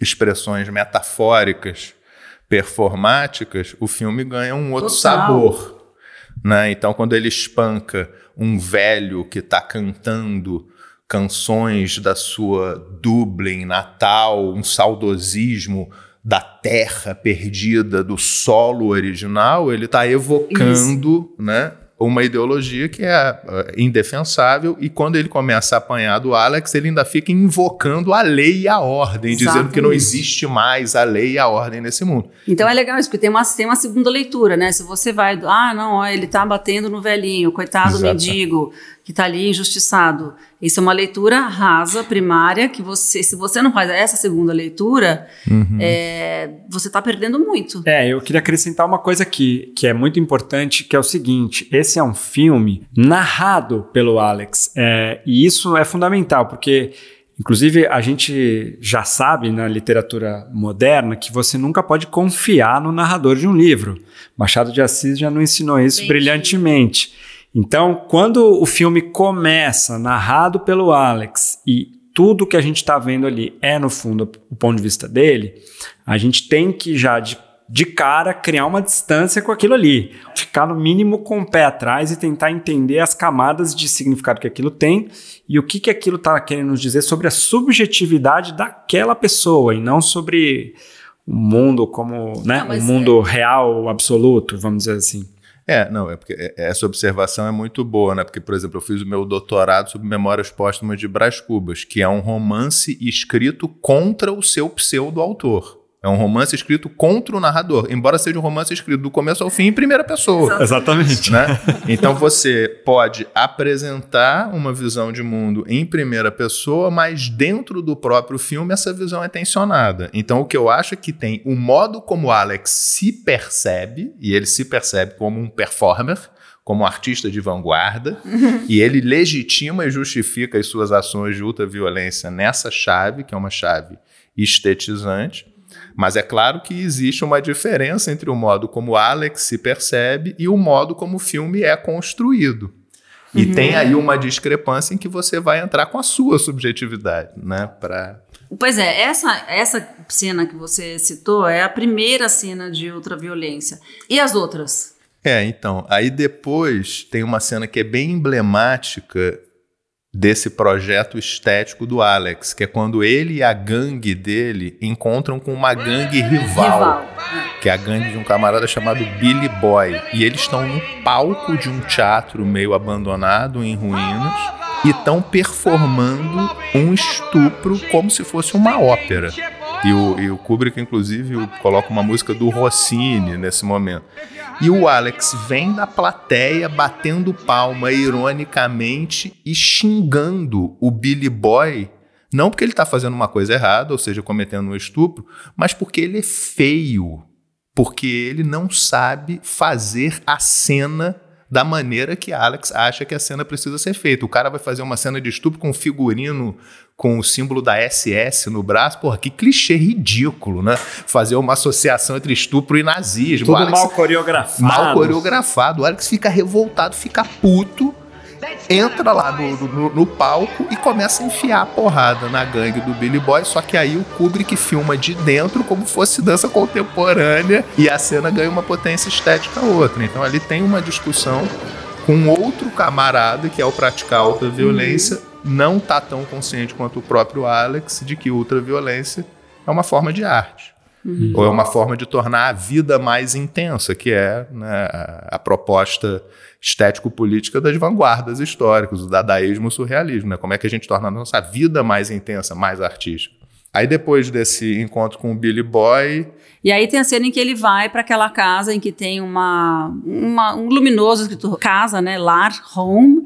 Speaker 1: expressões metafóricas, performáticas, o filme ganha um outro Total. sabor. Né? Então, quando ele espanca um velho que está cantando canções da sua Dublin natal, um saudosismo da terra perdida, do solo original, ele está evocando né, uma ideologia que é uh, indefensável e quando ele começa a apanhar do Alex, ele ainda fica invocando a lei e a ordem, Exatamente. dizendo que não existe mais a lei e a ordem nesse mundo.
Speaker 4: Então é legal isso, porque tem uma, tem uma segunda leitura, né? Se você vai, ah, não, ó, ele está batendo no velhinho, coitado Exato. mendigo, que está ali injustiçado. Isso é uma leitura rasa, primária, que você, se você não faz essa segunda leitura, uhum. é, você está perdendo muito.
Speaker 5: É, eu queria acrescentar uma coisa aqui, que é muito importante, que é o seguinte: esse é um filme narrado pelo Alex. É, e isso é fundamental, porque Inclusive, a gente já sabe na literatura moderna que você nunca pode confiar no narrador de um livro. Machado de Assis já nos ensinou isso Entendi. brilhantemente. Então, quando o filme começa, narrado pelo Alex, e tudo que a gente está vendo ali é, no fundo, o ponto de vista dele, a gente tem que já de, de cara criar uma distância com aquilo ali. Ficar no mínimo com o pé atrás e tentar entender as camadas de significado que aquilo tem e o que, que aquilo está querendo nos dizer sobre a subjetividade daquela pessoa e não sobre o mundo como né, não, um mundo é... real, absoluto, vamos dizer assim.
Speaker 1: É, não, é porque é, essa observação é muito boa, né? Porque, por exemplo, eu fiz o meu doutorado sobre Memórias Póstumas de Brás Cubas, que é um romance escrito contra o seu pseudo-autor. É um romance escrito contra o narrador, embora seja um romance escrito do começo ao fim em primeira pessoa.
Speaker 5: Exatamente.
Speaker 1: Né? Então você pode apresentar uma visão de mundo em primeira pessoa, mas dentro do próprio filme essa visão é tensionada. Então o que eu acho é que tem o modo como Alex se percebe, e ele se percebe como um performer, como um artista de vanguarda, e ele legitima e justifica as suas ações de ultraviolência nessa chave, que é uma chave estetizante. Mas é claro que existe uma diferença entre o modo como Alex se percebe e o modo como o filme é construído. E uhum. tem aí uma discrepância em que você vai entrar com a sua subjetividade, né? Pra...
Speaker 4: Pois é, essa, essa cena que você citou é a primeira cena de ultraviolência. E as outras?
Speaker 1: É, então, aí depois tem uma cena que é bem emblemática desse projeto estético do Alex, que é quando ele e a gangue dele encontram com uma gangue rival,
Speaker 4: Rival.
Speaker 1: que é a gangue de um camarada chamado Billy Boy. E eles estão no palco de um teatro meio abandonado, em ruínas, e estão performando um estupro como se fosse uma ópera. E o, e o Kubrick, inclusive, coloca uma música do Rossini nesse momento. E o Alex vem da plateia batendo palma ironicamente e xingando o Billy Boy, não porque ele está fazendo uma coisa errada, ou seja, cometendo um estupro, mas porque ele é feio. Porque ele não sabe fazer a cena da maneira que Alex acha que a cena precisa ser feita. O cara vai fazer uma cena de estupro com um figurino com o símbolo da SS no braço. Porra, que clichê ridículo, né? Fazer uma associação entre estupro e nazismo.
Speaker 5: Tudo
Speaker 1: Alex-
Speaker 5: mal coreografado.
Speaker 1: mal coreografado. O Alex fica revoltado, fica puto, entra lá no, no- no palco e começa a enfiar a porrada na gangue do Billy Boy. Só que aí o Kubrick filma de dentro como fosse dança contemporânea e a cena ganha uma potência estética outra. Então ali tem uma discussão com outro camarada que é o praticar alta violência. Não tá tão consciente quanto o próprio Alex de que ultraviolência é uma forma de arte. Ou é uma forma de tornar a vida mais intensa, que é né, a, a proposta estético-política das vanguardas históricas, o dadaísmo o surrealismo. Né? Como é que a gente torna a nossa vida mais intensa, mais artística? Aí depois desse encontro com o Billy Boy,
Speaker 4: E aí tem a cena em que ele vai para aquela casa em que tem uma, uma- um luminoso escritor, casa, né, lar, home,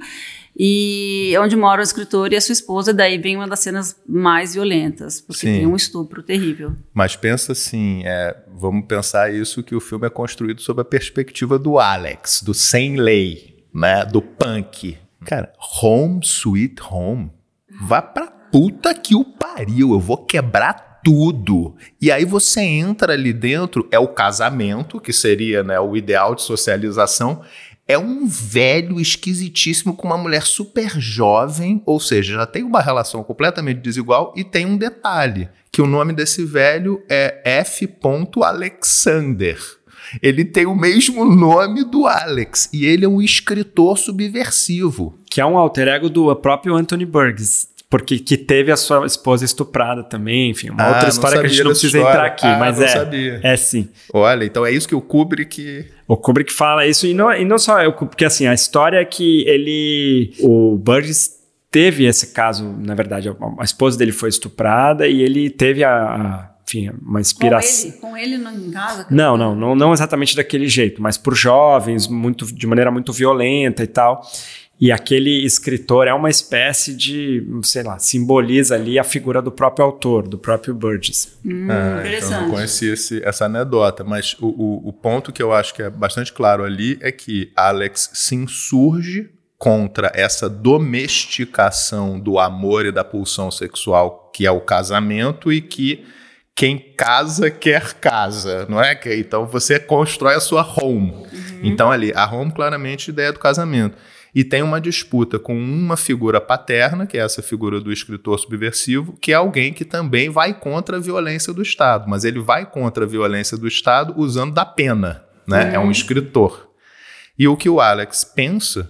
Speaker 4: e onde mora o escritor e a sua esposa, e daí vem uma das cenas mais violentas, porque
Speaker 1: Sim.
Speaker 4: tem um estupro terrível.
Speaker 1: mas pensa assim, é, vamos pensar isso que o filme é construído sob a perspectiva do Alex, do sem lei, né, do punk. Cara, Home Sweet Home. Vá pra puta que o pariu, eu vou quebrar tudo. E aí você entra ali dentro, é o casamento, que seria né, o ideal de socialização. É um velho esquisitíssimo com uma mulher super jovem, ou seja, já tem uma relação completamente desigual e tem um detalhe, que o nome desse velho é F. Alexander. Ele tem o mesmo nome do Alex e ele é um escritor subversivo.
Speaker 5: Que é um alter ego do próprio Anthony Burgess. Porque que teve a sua esposa estuprada também, enfim, uma
Speaker 1: Ah,
Speaker 5: outra história que a gente não precisa
Speaker 1: história.
Speaker 5: entrar aqui,
Speaker 1: Ah,
Speaker 5: mas
Speaker 1: não
Speaker 5: é.
Speaker 1: sabia.
Speaker 5: É sim.
Speaker 1: Olha, então é isso que o Kubrick.
Speaker 5: O Kubrick fala isso, e não, e não só eu, porque assim, a história é que ele. O Burgess teve esse caso, na verdade, a, a esposa dele foi estuprada e ele teve a. a- enfim, uma inspiração.
Speaker 4: Com ele, com ele em casa?
Speaker 5: Não, não, não, não exatamente daquele jeito, mas por jovens, muito, de maneira muito violenta e tal. E aquele escritor é uma espécie de, sei lá, simboliza ali a figura do próprio autor, do próprio Burgess.
Speaker 1: Ah, então eu não conhecia esse- essa anedota, mas o, o- o ponto que eu acho que é bastante claro ali é que Alex se insurge contra essa domesticação do amor e da pulsão sexual que é o casamento e que quem casa quer casa, não é? Que- Então você constrói a sua home. Então ali, a home claramente é a ideia do casamento. E tem uma disputa com uma figura paterna, que é essa figura do escritor subversivo, que é alguém que também vai contra a violência do Estado, mas ele vai contra a violência do Estado usando da pena, né? É um escritor. E o que o Alex pensa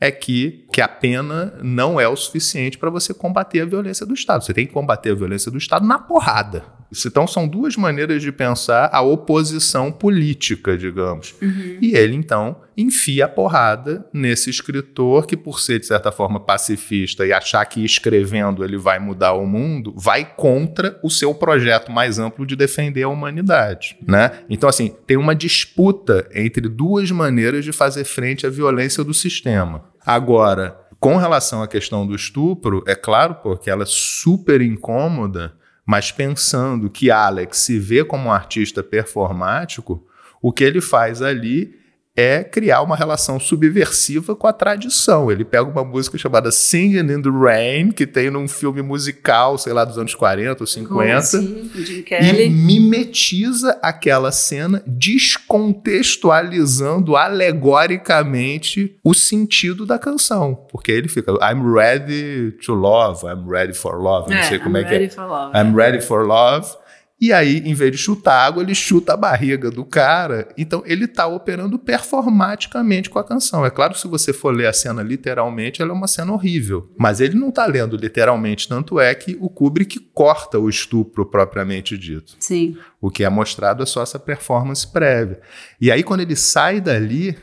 Speaker 1: é que, que a pena não é o suficiente para você combater a violência do Estado. Você tem que combater a violência do Estado na porrada. Então, são duas maneiras de pensar a oposição política, digamos. E ele, então, enfia a porrada nesse escritor que, por ser, de certa forma, pacifista e achar que escrevendo ele vai mudar o mundo, vai contra o seu projeto mais amplo de defender a humanidade. Né? Então, assim, tem uma disputa entre duas maneiras de fazer frente à violência do sistema. Agora, com relação à questão do estupro, é claro, porque ela é super incômoda, mas pensando que Alex se vê como um artista performático, o que ele faz ali é criar uma relação subversiva com a tradição. Ele pega uma música chamada Singing in the Rain, que tem num filme musical, sei lá, dos anos 40 ou 50.
Speaker 4: Sim, o Jim
Speaker 1: E mimetiza aquela cena, descontextualizando alegoricamente o sentido da canção. Porque ele fica, I'm ready to love, I'm ready for love, não sei como é
Speaker 4: I'm
Speaker 1: que é.
Speaker 4: ready for love.
Speaker 1: I'm ready for love. E aí, em vez de chutar água, ele chuta a barriga do cara. Então, ele está operando performaticamente com a canção. É claro que se você for ler a cena literalmente, ela é uma cena horrível. Mas ele não está lendo literalmente, tanto é que o Kubrick corta o estupro propriamente dito.
Speaker 4: Sim.
Speaker 1: O que é mostrado é só essa performance prévia. E aí, quando ele sai dali,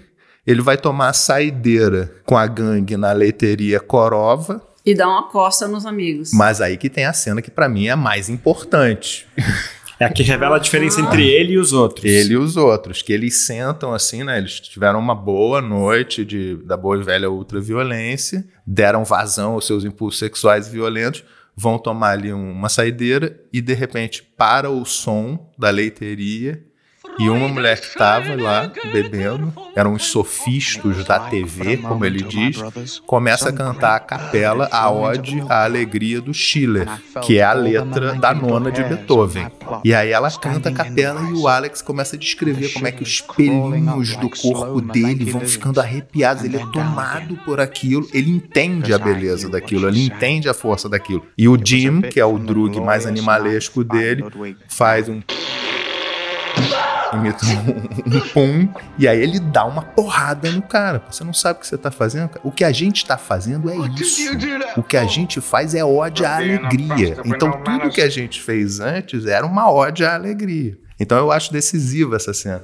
Speaker 1: ele vai tomar a saideira com a gangue na leiteria Corova.
Speaker 4: E dá uma costa nos amigos.
Speaker 1: Mas aí que tem a cena que para mim é a mais importante.
Speaker 5: É a que revela a diferença entre ele e os outros.
Speaker 1: Ele e os outros, que eles sentam assim, né? Eles tiveram uma boa noite de, da boa e velha ultraviolência, deram vazão aos seus impulsos sexuais violentos, vão tomar ali um- uma saideira e de repente para o som da leiteria e uma mulher que estava lá bebendo, eram os sofistas da TV, como ele diz, começa a cantar a capela a ode à alegria do Schiller, que é a letra da nona de Beethoven. E aí ela canta a capela e o Alex começa a descrever como é que os pelinhos do corpo dele vão ficando arrepiados, ele é tomado por aquilo, ele entende a beleza daquilo, ele entende a força daquilo. E o Jim, que é o drug mais animalesco dele, faz um imita um, um pum, e aí ele dá uma porrada no cara. Você não sabe o que você tá fazendo? cara? O que a gente tá fazendo é isso. O que a gente faz é ode à alegria. Então tudo que a gente fez antes era uma ode à alegria. Então eu acho decisiva essa cena.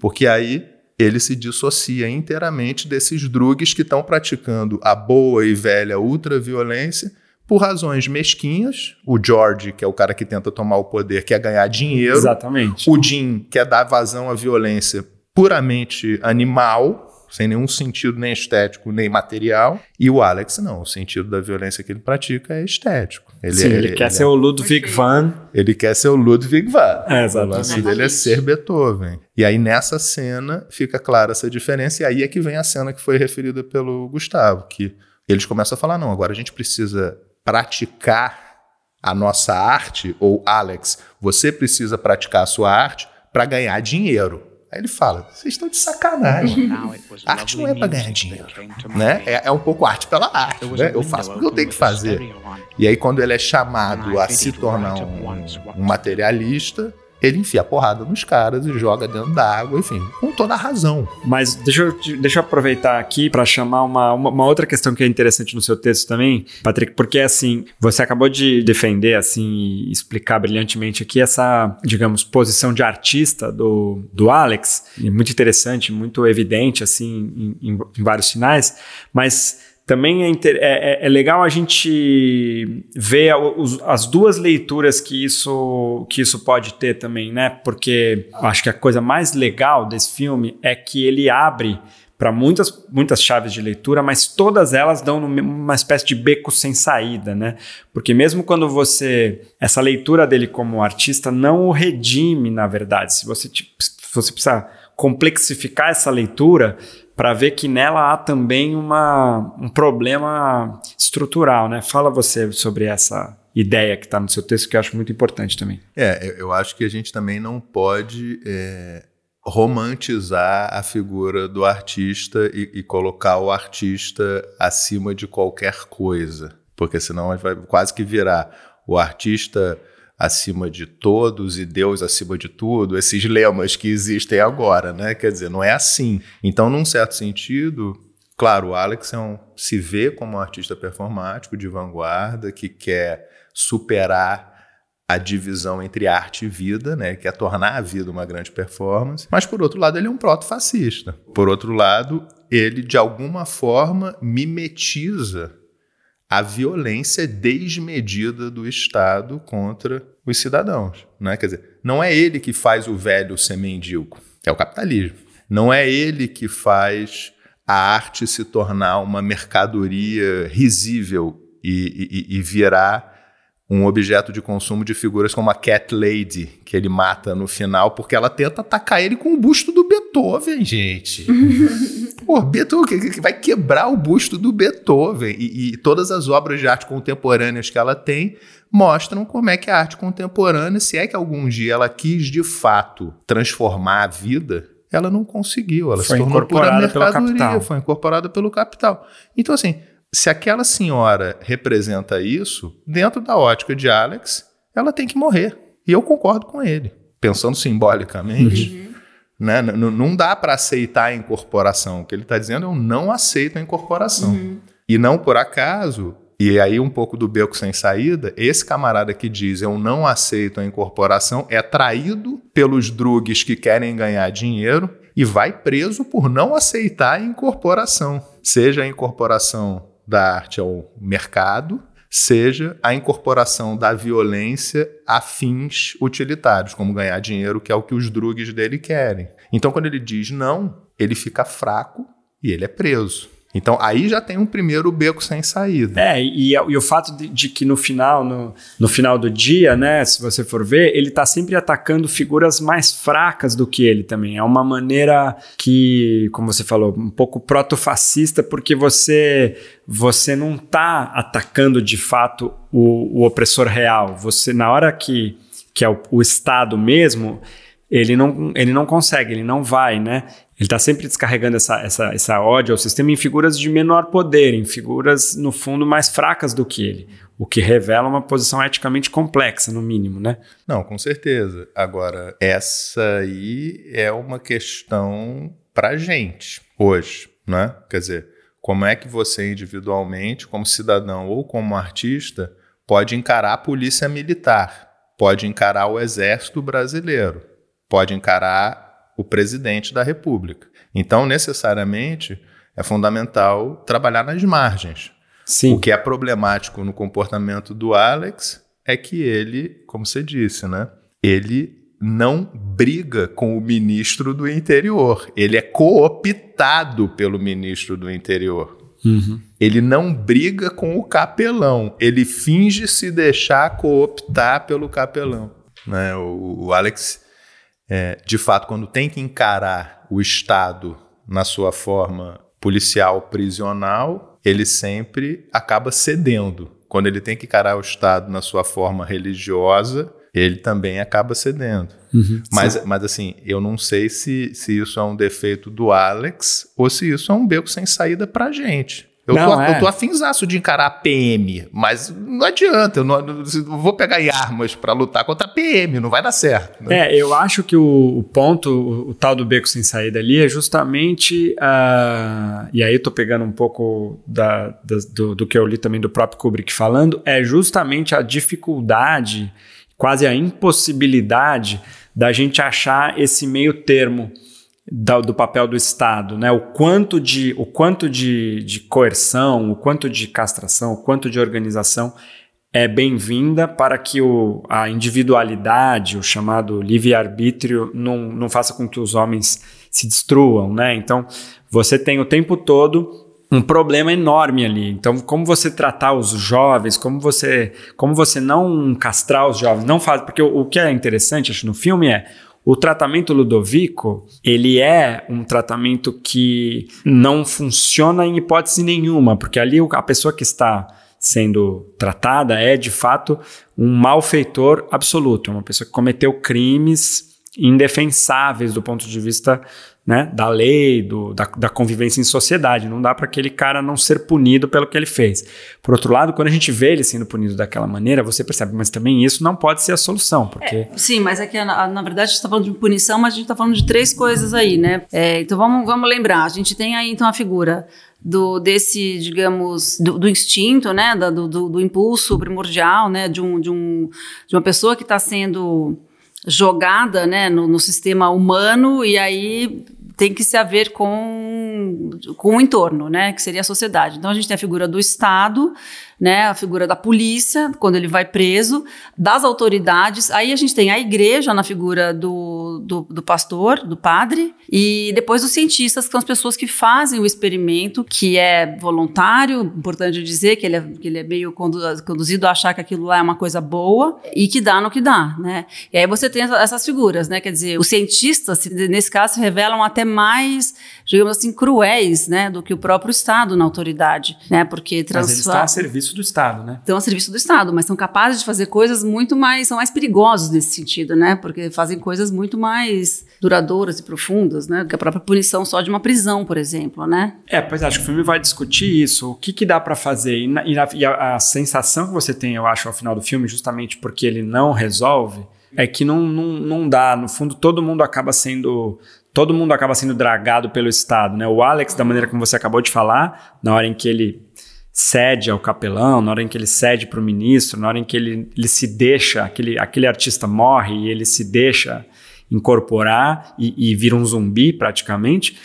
Speaker 1: Porque aí ele se dissocia inteiramente desses drugs que estão praticando a boa e velha ultraviolência por razões mesquinhas. O George, que é o cara que tenta tomar o poder, quer ganhar dinheiro.
Speaker 5: Exatamente.
Speaker 1: O Jim quer dar vazão à violência puramente animal, sem nenhum sentido nem estético nem material. E o Alex não. O sentido da violência que ele pratica é estético. Ele,
Speaker 5: Sim, ele, quer ser o Ludwig van.
Speaker 1: ele quer ser o Ludwig van.
Speaker 5: É, exatamente.
Speaker 1: O lance dele é ser Beethoven. E aí nessa cena fica clara essa diferença. E aí é que vem a cena que foi referida pelo Gustavo, que eles começam a falar: não, agora a gente precisa praticar a nossa arte, ou Alex, você precisa praticar a sua arte para ganhar dinheiro. Aí ele fala: vocês estão de sacanagem. Arte não é para ganhar dinheiro. Né? É, é um pouco arte pela arte. Né? Eu faço porque eu tenho que fazer. E aí, quando ele é chamado a se tornar um, um materialista, ele enfia a porrada nos caras e joga dentro da água, enfim, com toda a razão.
Speaker 5: Mas deixa eu, deixa eu aproveitar aqui para chamar uma, uma, uma outra questão que é interessante no seu texto também, Patrick, porque assim, você acabou de defender assim e explicar brilhantemente aqui essa, digamos, posição de artista do, do Alex, muito interessante, muito evidente assim em- em vários sinais, mas também é, inter- é- é- é legal a gente ver as duas leituras que isso, que isso pode ter também, né? Porque acho que a coisa mais legal desse filme é que ele abre para muitas, muitas chaves de leitura, mas todas elas dão uma espécie de beco sem saída, né? Porque mesmo quando você. Essa leitura dele como artista não o redime, na verdade. Se você, se você precisar complexificar essa leitura para ver que nela há também uma, um problema estrutural, né? Fala você sobre essa ideia que está no seu texto, que eu acho muito importante também.
Speaker 1: É, eu, acho que a gente também não pode é, romantizar a figura do artista e, e colocar o artista acima de qualquer coisa, porque senão vai quase que virar o artista acima de todos e Deus acima de tudo, esses lemas que existem agora, né? Quer dizer, não é assim. Então, num certo sentido, claro, o Alex é um, se vê como um artista performático de vanguarda que quer superar a divisão entre arte e vida, né? Quer tornar a vida uma grande performance. Mas, por outro lado, ele é um proto-fascista. Por outro lado, ele, de alguma forma, mimetiza a violência desmedida do Estado contra os cidadãos. Né? Quer dizer, não é ele que faz o velho ser mendigo, é o capitalismo. Não é ele que faz a arte se tornar uma mercadoria risível e, e, e virar um objeto de consumo de figuras como a Cat Lady, que ele mata no final, porque ela tenta atacar ele com o busto do Beethoven, gente. Pô, Beethoven vai quebrar o busto do Beethoven. E, e todas as obras de arte contemporâneas que ela tem mostram como é que a arte contemporânea, se é que algum dia ela quis de fato transformar a vida, ela não conseguiu. Ela
Speaker 5: Foi
Speaker 1: se tornou pura
Speaker 5: incorporada pelo
Speaker 1: mercadoria,
Speaker 5: capital.
Speaker 1: foi incorporada pelo capital. Então, assim, se aquela senhora representa isso, dentro da ótica de Alex, ela tem que morrer. E eu concordo com ele, pensando simbolicamente. Né? N- Não dá para aceitar a incorporação. O que ele está dizendo é eu não aceito a incorporação. E não por acaso, e aí um pouco do beco sem saída, esse camarada que diz eu não aceito a incorporação é traído pelos drugs que querem ganhar dinheiro e vai preso por não aceitar a incorporação. Seja a incorporação da arte ao mercado, seja a incorporação da violência a fins utilitários, como ganhar dinheiro, que é o que os drugs dele querem. Então, quando ele diz não, ele fica fraco e ele é preso. Então, aí já tem um primeiro beco sem saída.
Speaker 5: É, e, e o fato de, de que no final, no, no final do dia, né, se você for ver, ele tá sempre atacando figuras mais fracas do que ele também. É uma maneira que, como você falou, um pouco protofascista, porque você você não tá atacando de fato o, o opressor real. Você, na hora que, que é o, o Estado mesmo, ele não, ele não consegue, ele não vai, né? Ele está sempre descarregando essa, essa, essa ódio ao sistema em figuras de menor poder, em figuras, no fundo, mais fracas do que ele. O que revela uma posição eticamente complexa, no mínimo, né?
Speaker 1: Não, com certeza. Agora, essa aí é uma questão pra gente hoje, né? Quer dizer, como é que você individualmente, como cidadão ou como artista, pode encarar a polícia militar, pode encarar o exército brasileiro, pode encarar o presidente da República. Então, necessariamente, é fundamental trabalhar nas margens.
Speaker 5: Sim.
Speaker 1: O que é problemático no comportamento do Alex é que ele, como você disse, né? Ele não briga com o ministro do interior. Ele é cooptado pelo ministro do interior. Ele não briga com o capelão. Ele finge se deixar cooptar pelo capelão. Né? O, o Alex, é, de fato, quando tem que encarar o Estado na sua forma policial prisional, ele sempre acaba cedendo. Quando ele tem que encarar o Estado na sua forma religiosa, ele também acaba cedendo. mas, mas, assim, eu não sei se, se isso é um defeito do Alex ou se isso é um beco sem saída pra gente. Eu,
Speaker 5: Não,
Speaker 1: tô,
Speaker 5: é.
Speaker 1: eu tô afinzaço de encarar a PM, mas não adianta, eu não, eu vou pegar em armas pra lutar contra a PM, não vai dar certo. né?
Speaker 5: É, eu acho que o, o ponto, o, o tal do beco sem saída ali é justamente. ah, e aí eu tô pegando um pouco da, da- do, do que eu li também do próprio Kubrick falando, é justamente a dificuldade, quase a impossibilidade da gente achar esse meio termo da- do papel do Estado, né? O quanto de, o quanto de, de coerção, o quanto de castração, o quanto de organização é bem-vinda para que o, a individualidade, o chamado livre-arbítrio, não, não faça com que os homens se destruam, né? Então, você tem o tempo todo um problema enorme ali. Então, como você tratar os jovens, como você, como você não castrar os jovens, não faz, porque o, o que é interessante acho no filme é o tratamento Ludovico, ele é um tratamento que não funciona em hipótese nenhuma, porque ali a pessoa que está sendo tratada é de fato um malfeitor absoluto, uma pessoa que cometeu crimes indefensáveis do ponto de vista né, da lei, do, da, da convivência em sociedade. Não dá para aquele cara não ser punido pelo que ele fez. Por outro lado, quando a gente vê ele sendo punido daquela maneira, você percebe, mas também isso não pode ser a solução, porque
Speaker 4: Sim, mas é que na, na verdade a gente está falando de punição, mas a gente está falando de três coisas aí, né? É, então vamos, vamos lembrar, a gente tem aí então a figura do desse, digamos, do, do instinto, né? Do, do, do impulso primordial, né? De, um, de, um, de uma pessoa que está sendo jogada né, no, no sistema humano e aí tem que se haver com, com o entorno, né, que seria a sociedade. Então a gente tem a figura do Estado, né, a figura da polícia, quando ele vai preso, das autoridades. Aí a gente tem a igreja na figura do, do, do pastor, do padre, e depois os cientistas, que são as pessoas que fazem o experimento, que é voluntário, importante dizer que ele é, que ele é meio condu conduzido a achar que aquilo lá é uma coisa boa e que dá no que dá, né? E aí você tem essa- essas figuras, né? Quer dizer, os cientistas, se- nesse caso, se revelam até mais, digamos assim, cruéis, né? Do que o próprio Estado na autoridade, né? Porque
Speaker 5: mas eles estão a
Speaker 4: transforma
Speaker 5: serviço do Estado, né?
Speaker 4: estão a serviço do Estado, mas são capazes de fazer coisas muito mais, são mais perigosos nesse sentido, né? Porque fazem coisas muito mais duradouras e profundas, né? Do que a própria punição só de uma prisão, por exemplo, né?
Speaker 5: É, pois acho que o filme vai discutir isso, o que, que dá pra fazer. E, na- e na- e a, a sensação que você tem, eu acho, ao final do filme, justamente porque ele não resolve, é que não, não, não dá. No fundo, todo mundo acaba sendo. Todo mundo acaba sendo dragado pelo Estado, né? O Alex, da maneira como você acabou de falar, na hora em que ele cede ao capelão, na hora em que ele cede para o ministro, na hora em que ele, ele se deixa, aquele, aquele artista morre e ele se deixa incorporar e, e vira um zumbi praticamente.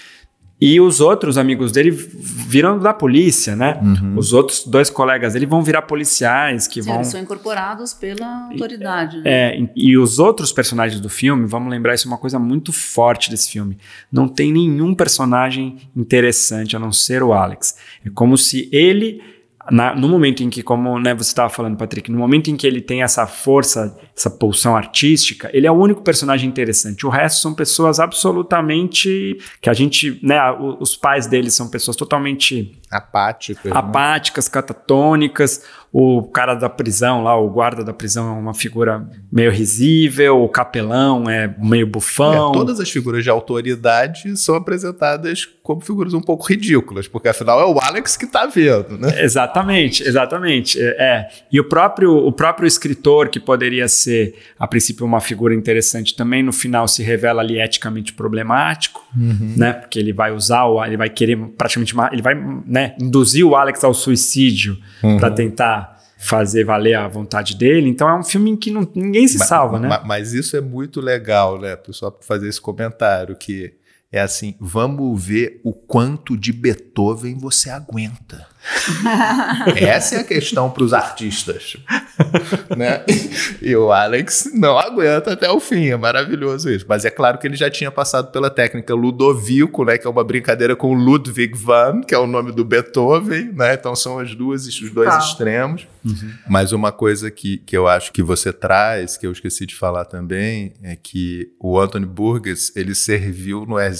Speaker 5: E os outros amigos dele viram da polícia, né?
Speaker 1: Uhum.
Speaker 5: Os outros dois colegas dele vão virar policiais que
Speaker 4: Sim,
Speaker 5: vão.
Speaker 4: eles são incorporados pela autoridade. né?
Speaker 5: É, e- e os outros personagens do filme, vamos lembrar, isso é uma coisa muito forte desse filme. Não tem nenhum personagem interessante a não ser o Alex. É como se ele, na- no momento em que, como né, você estava falando, Patrick, no momento em que ele tem essa força, essa pulsão artística, ele é o único personagem interessante. O resto são pessoas absolutamente. que a gente. Né, os pais dele são pessoas totalmente
Speaker 1: Apático. né?
Speaker 5: apáticas, catatônicas. O cara da prisão lá, o guarda da prisão é uma figura meio risível, o capelão é meio bufão.
Speaker 1: É, todas as figuras de autoridade são apresentadas como figuras um pouco ridículas, porque afinal é o Alex que tá vendo, né?
Speaker 5: Exatamente, exatamente. É, é. E o próprio, o próprio escritor, que poderia ser, a princípio, uma figura interessante, também no final se revela ali eticamente problemático, né? Porque ele vai usar, o, ele vai querer praticamente, ele vai né, induzir o Alex ao suicídio para tentar fazer valer a vontade dele. Então é um filme em que não- ninguém se
Speaker 1: Ma-
Speaker 5: salva, né?
Speaker 1: ma- Mas isso é muito legal, né? Só para fazer esse comentário, que é assim, vamos ver o quanto de Beethoven você aguenta. Essa é a questão para os artistas. né? E o Alex não aguenta até o fim, é maravilhoso isso. Mas é claro que ele já tinha passado pela técnica Ludovico, né? Que é uma brincadeira com Ludwig van, que é o nome do Beethoven, né? Então são as duas, os dois
Speaker 4: Tá.
Speaker 1: extremos. Mas uma coisa que, que eu acho que você traz, que eu esqueci de falar também, é que o Anthony Burgess, ele serviu no exército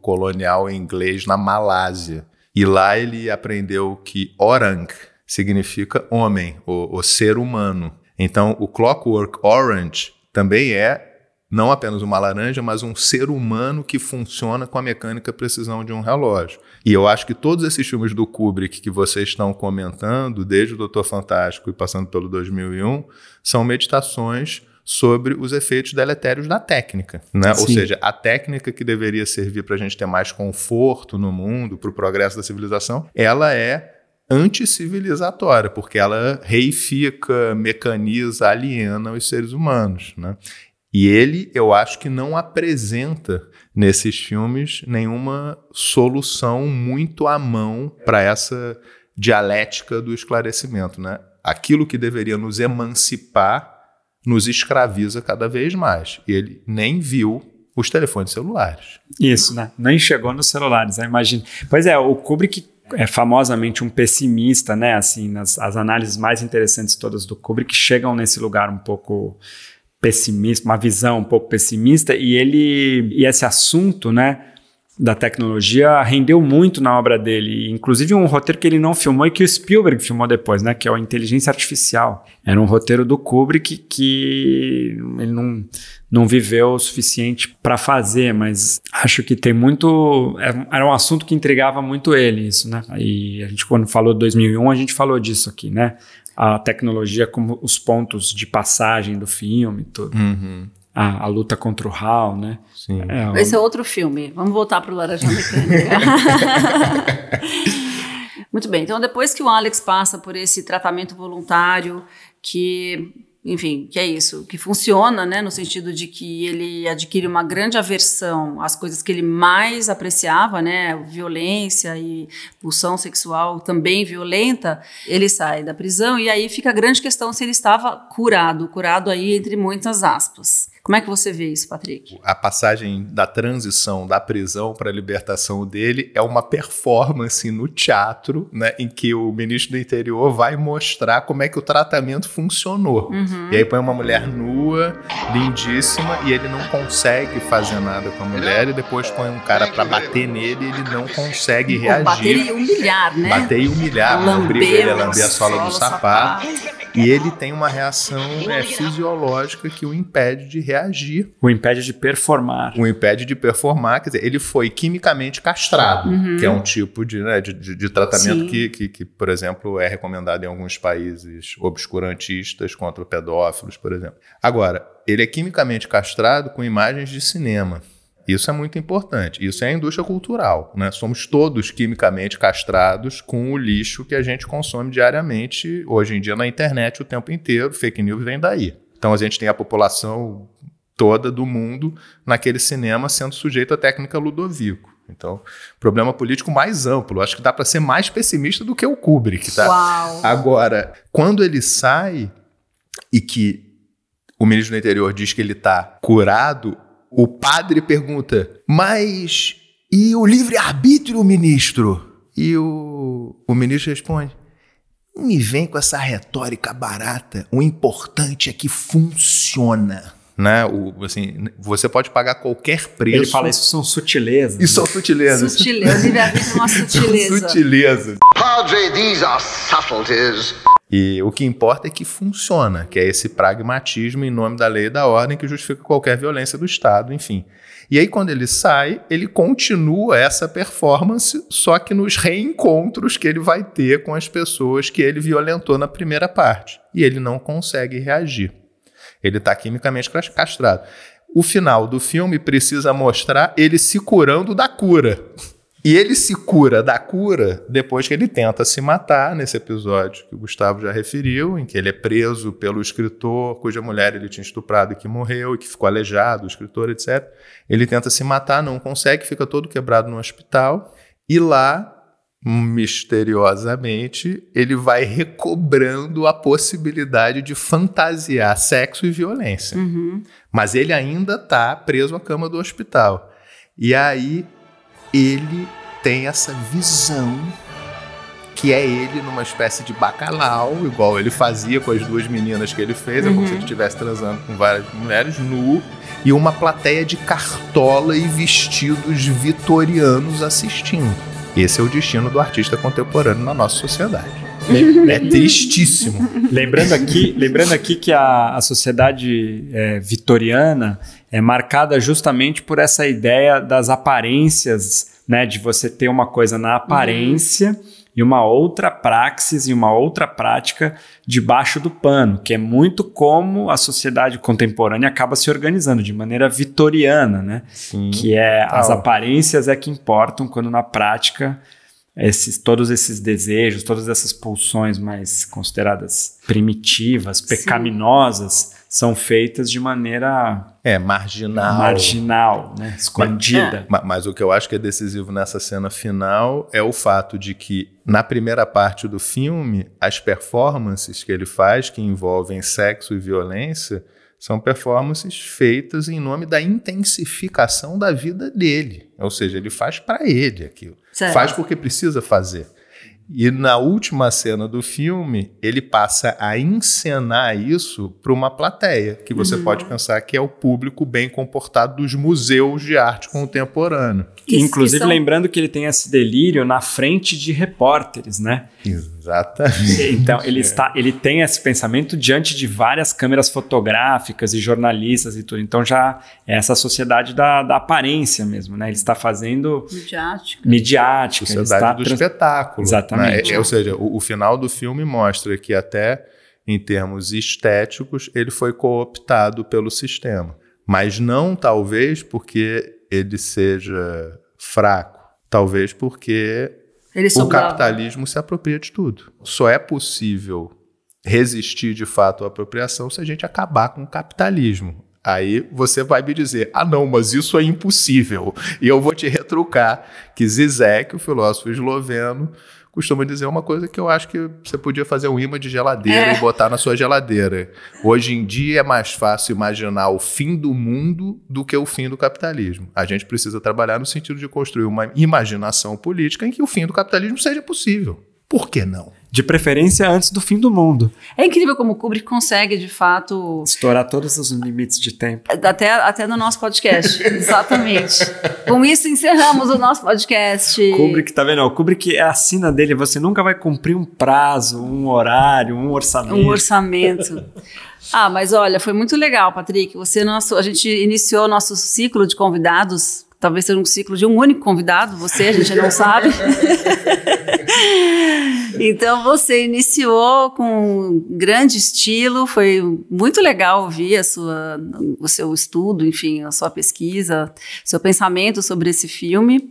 Speaker 1: colonial inglês na Malásia. E lá ele aprendeu que orang significa homem, o ser humano. Então, o Clockwork Orange também é não apenas uma laranja, mas um ser humano que funciona com a mecânica precisão de um relógio. E eu acho que todos esses filmes do Kubrick que vocês estão comentando, desde o Doutor Fantástico e passando pelo 2001, são meditações sobre os efeitos deletérios da técnica, né? Ou seja, a técnica que deveria servir para a gente ter mais conforto no mundo, para o progresso da civilização, ela é anticivilizatória, porque ela reifica, mecaniza, aliena os seres humanos, né? E ele, eu acho que não apresenta nesses filmes nenhuma solução muito à mão para essa dialética do esclarecimento, né? Aquilo que deveria nos emancipar nos escraviza cada vez mais. Ele nem viu os telefones celulares.
Speaker 5: Isso, né? Nem chegou nos celulares, né? imagina. Pois é, o Kubrick é famosamente um pessimista, né? Assim, nas as análises mais interessantes todas do Kubrick chegam nesse lugar um pouco pessimista, uma visão um pouco pessimista, e ele e esse assunto, né? Da tecnologia rendeu muito na obra dele, inclusive um roteiro que ele não filmou e que o Spielberg filmou depois, né? Que é o Inteligência Artificial. Era um roteiro do Kubrick que ele não, não viveu o suficiente para fazer, mas acho que tem muito. é- Era um assunto que intrigava muito ele, isso, né? E a gente, quando falou de 2001, a gente falou disso aqui, né? A tecnologia como os pontos de passagem do filme, tudo. A, a luta contra o HAL, né?
Speaker 1: Sim.
Speaker 5: É,
Speaker 4: Esse é outro filme. Vamos voltar para o Laranja Mecânica. Muito bem. Então, depois que o Alex passa por esse tratamento voluntário, que, enfim, que é isso, que funciona, né, no sentido de que ele adquire uma grande aversão às coisas que ele mais apreciava, né, violência e pulsão sexual também violenta, ele sai da prisão e aí fica a grande questão se ele estava curado, curado aí entre muitas aspas. Como é que você vê isso, Patrick?
Speaker 1: A passagem da transição da prisão para a libertação dele é uma performance no teatro, né, em que o ministro do interior vai mostrar como é que o tratamento funcionou. E aí põe uma mulher nua, lindíssima, e ele não consegue fazer nada com a mulher, e depois põe um cara para bater nele e ele não consegue reagir.
Speaker 4: bater e humilhar, né?
Speaker 1: Bater e humilhar,
Speaker 4: Lamber
Speaker 1: obriga ele a lamber a sola do
Speaker 4: solo,
Speaker 1: sapato. E ele tem uma reação é, fisiológica que o impede de reagir,
Speaker 5: O impede de performar.
Speaker 1: o impede de performar. Quer dizer, ele foi quimicamente castrado, que é um tipo de, né, de, de- de tratamento que, que, que, por exemplo, é recomendado em alguns países obscurantistas contra pedófilos, por exemplo. Agora, ele é quimicamente castrado com imagens de cinema. Isso é muito importante. Isso é a indústria cultural. Né? Somos todos quimicamente castrados com o lixo que a gente consome diariamente, hoje em dia, na internet o tempo inteiro. Fake news vem daí. Então a gente tem a população toda do mundo naquele cinema sendo sujeito à técnica Ludovico. Então, problema político mais amplo. Acho que dá para ser mais pessimista do que o Kubrick, tá?
Speaker 4: Uau.
Speaker 1: Agora, quando ele sai e que o ministro do interior diz que ele está curado, o padre pergunta: Mas e o livre-arbítrio, ministro? E o, o ministro responde: me vem com essa retórica barata. O importante é que funciona. Né? O, assim, você pode pagar qualquer preço.
Speaker 5: Ele fala isso são sutilezas.
Speaker 1: Isso são sutilezas.
Speaker 4: Sutileza, livre-arbítrio é uma sutileza.
Speaker 1: Sutilezas.
Speaker 2: Padre, these are subtleties.
Speaker 1: E o que importa é que funciona, que é esse pragmatismo em nome da lei e da ordem que justifica qualquer violência do Estado, enfim. E aí, quando ele sai, ele continua essa performance, só que nos reencontros que ele vai ter com as pessoas que ele violentou na primeira parte. E ele não consegue reagir. Ele está quimicamente cas- castrado. O final do filme precisa mostrar ele se curando da cura. E ele se cura da cura depois que ele tenta se matar, nesse episódio que o Gustavo já referiu, em que ele é preso pelo escritor cuja mulher ele tinha estuprado e que morreu e que ficou aleijado, o escritor, etc. Ele tenta se matar, não consegue, fica todo quebrado no hospital. E lá, misteriosamente, ele vai recobrando a possibilidade de fantasiar sexo e violência. Mas ele ainda está preso à cama do hospital. E aí ele tem essa visão que é ele numa espécie de bacalau, igual ele fazia com as duas meninas que ele fez, é como se ele estivesse transando com várias mulheres, nu, e uma plateia de cartola e vestidos vitorianos assistindo. Esse é o destino do artista contemporâneo na nossa sociedade. É tristíssimo.
Speaker 5: Lembrando aqui, lembrando aqui que a, a sociedade é, vitoriana é marcada justamente por essa ideia das aparências, né? De você ter uma coisa na aparência e uma outra praxis e uma outra prática debaixo do pano, que é muito como a sociedade contemporânea acaba se organizando de maneira vitoriana, né?
Speaker 1: Sim.
Speaker 5: que é as
Speaker 1: Tal.
Speaker 5: aparências é que importam quando na prática esses, todos esses desejos, todas essas pulsões mais consideradas primitivas, pecaminosas, são feitas de maneira
Speaker 1: É, marginal.
Speaker 5: marginal, né? escondida.
Speaker 1: Ma- Mas, o que eu acho que é decisivo nessa cena final é o fato de que, na primeira parte do filme, as performances que ele faz, que envolvem sexo e violência, são performances feitas em nome da intensificação da vida dele. Ou seja, ele faz para ele aquilo.
Speaker 4: Certo.
Speaker 1: Faz porque precisa fazer. E na última cena do filme, ele passa a encenar isso para uma plateia, que você pode pensar que é o público bem comportado dos museus de arte contemporânea.
Speaker 5: Inclusive,
Speaker 4: que são-
Speaker 5: lembrando que ele tem esse delírio na frente de repórteres, né?
Speaker 1: Exatamente.
Speaker 5: Então, ele, está, ele tem esse pensamento diante de várias câmeras fotográficas e jornalistas e tudo. Então, já é essa sociedade da, da aparência mesmo, né? Ele está fazendo
Speaker 4: Midiático.
Speaker 5: midiática. ele está
Speaker 1: Sociedade do
Speaker 5: trans-
Speaker 1: espetáculo.
Speaker 5: Exatamente.
Speaker 1: né? É- ou seja, o, o final do filme mostra que até em termos estéticos ele foi cooptado pelo sistema. Mas não talvez porque ele seja fraco. Talvez porque
Speaker 4: Ele
Speaker 1: o
Speaker 4: sobrava.
Speaker 1: capitalismo se apropria de tudo. Só é possível resistir de fato à apropriação se a gente acabar com o capitalismo. Aí você vai me dizer, ah não, mas isso é impossível. E eu vou te retrucar que Zizek, o filósofo esloveno, costuma dizer uma coisa que eu acho que você podia fazer um imã de geladeira
Speaker 4: É.
Speaker 1: e botar na sua geladeira. Hoje em dia é mais fácil imaginar o fim do mundo do que o fim do capitalismo. A gente precisa trabalhar no sentido de construir uma imaginação política em que o fim do capitalismo seja possível. Por que não?
Speaker 5: De preferência antes do fim do mundo.
Speaker 4: É incrível como o Kubrick consegue, de fato,
Speaker 5: Estourar todos os limites de tempo.
Speaker 4: até, até no nosso podcast. Exatamente. Com isso, encerramos o nosso podcast.
Speaker 5: Kubrick, tá vendo? O Kubrick é a sina dele. Você nunca vai cumprir um prazo, um horário, um orçamento.
Speaker 4: Um orçamento. Ah, mas olha, foi muito legal, Patrick. Você, nosso, a gente iniciou nosso ciclo de convidados. Talvez seja um ciclo de um único convidado, você, a gente não sabe. então você iniciou com grande estilo, foi muito legal ouvir a sua, o seu estudo, enfim, a sua pesquisa, seu pensamento sobre esse filme.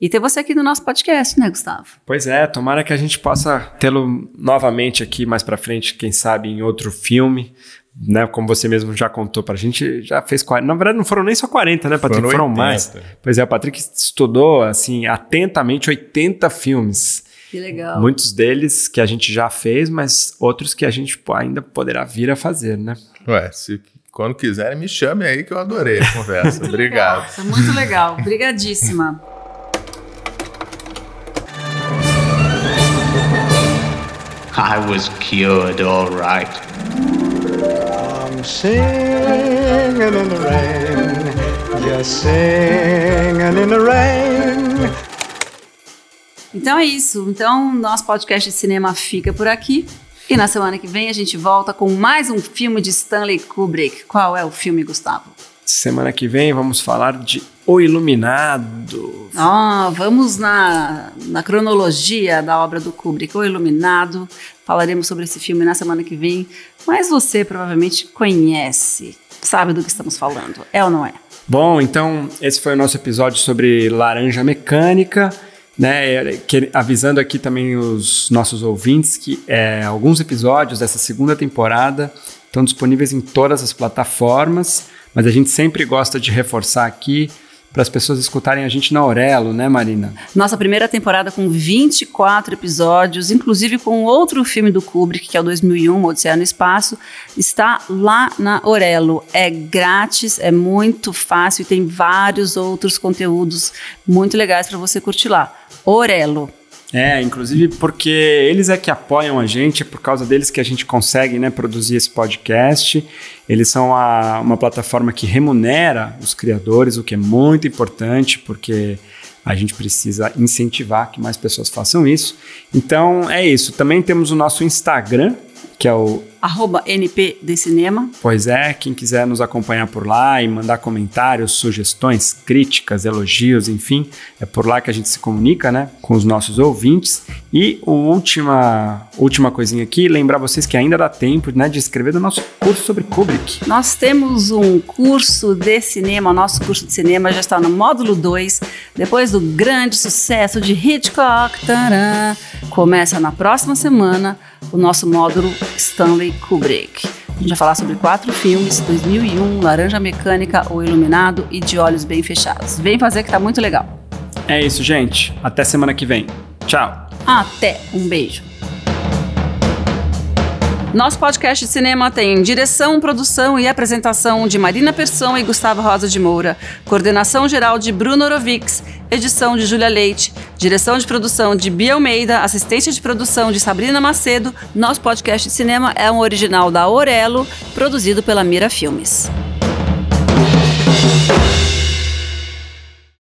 Speaker 4: E ter você aqui no nosso podcast, né, Gustavo?
Speaker 5: Pois é, tomara que a gente possa tê-lo novamente aqui mais pra frente, quem sabe em outro filme. Né, como você mesmo já contou pra gente, já fez 40. Na verdade, não foram nem só 40, né, Patrick?
Speaker 1: Foram
Speaker 5: Foram,
Speaker 1: 80.
Speaker 5: mais. Pois é, o Patrick estudou, assim, atentamente 80 filmes.
Speaker 4: Que legal.
Speaker 5: Muitos deles que a gente já fez, mas outros que a gente ainda poderá vir a fazer, né?
Speaker 1: Ué, se quando quiserem, me chame aí que eu adorei a conversa. Obrigado.
Speaker 4: É muito legal. Obrigadíssima.
Speaker 3: I was cured, all right.
Speaker 6: Singing in the rain, just singing in the rain.
Speaker 4: Então é isso. Então, nosso podcast de cinema fica por aqui. E na semana que vem a gente volta com mais um filme de Stanley Kubrick. Qual é o filme, Gustavo?
Speaker 5: Semana que vem vamos falar de O Iluminado.
Speaker 4: Ah, vamos na, na cronologia da obra do Kubrick, O Iluminado. Falaremos sobre esse filme na semana que vem. Mas você provavelmente conhece, sabe do que estamos falando. É ou não é?
Speaker 5: Bom, então esse foi o nosso episódio sobre laranja mecânica, né? Que- avisando aqui também os nossos ouvintes que é, alguns episódios dessa segunda temporada estão disponíveis em todas as plataformas, mas a gente sempre gosta de reforçar aqui para as pessoas escutarem a gente na Aurelo, né, Marina?
Speaker 4: Nossa primeira temporada com 24 episódios, inclusive com outro filme do Kubrick, que é o 2001, Odisseia no Espaço, está lá na Orelo. É grátis, é muito fácil e tem vários outros conteúdos muito legais para você curtir lá. Orelo.
Speaker 5: É, inclusive porque eles é que apoiam a gente, é por causa deles que a gente consegue né, produzir esse podcast. Eles são a- uma plataforma que remunera os criadores, o que é muito importante, porque a gente precisa incentivar que mais pessoas façam isso. Então é isso. Também temos o nosso Instagram, que é o
Speaker 4: Arroba NP de Cinema.
Speaker 5: Pois é, quem quiser nos acompanhar por lá e mandar comentários, sugestões, críticas, elogios, enfim, é por lá que a gente se comunica, né, com os nossos ouvintes. E a última, última coisinha aqui, lembrar vocês que ainda dá tempo, né, de escrever do nosso curso sobre Kubrick.
Speaker 4: Nós temos um curso de cinema, nosso curso de cinema já está no módulo 2, depois do grande sucesso de Hitchcock. Tcharam, começa na próxima semana o nosso módulo Stanley Kubrick. A gente vai falar sobre quatro filmes, 2001, Laranja Mecânica, O Iluminado e De Olhos Bem Fechados. Vem fazer que tá muito legal.
Speaker 5: É isso, gente. Até semana que vem. Tchau.
Speaker 4: Até, um beijo. Nosso podcast de cinema tem direção, produção e apresentação de Marina Persson e Gustavo Rosa de Moura, coordenação geral de Bruno Orovics, edição de Júlia Leite, direção de produção de Bia Almeida, assistência de produção de Sabrina Macedo. Nosso podcast de cinema é um original da Orelo, produzido pela Mira Filmes.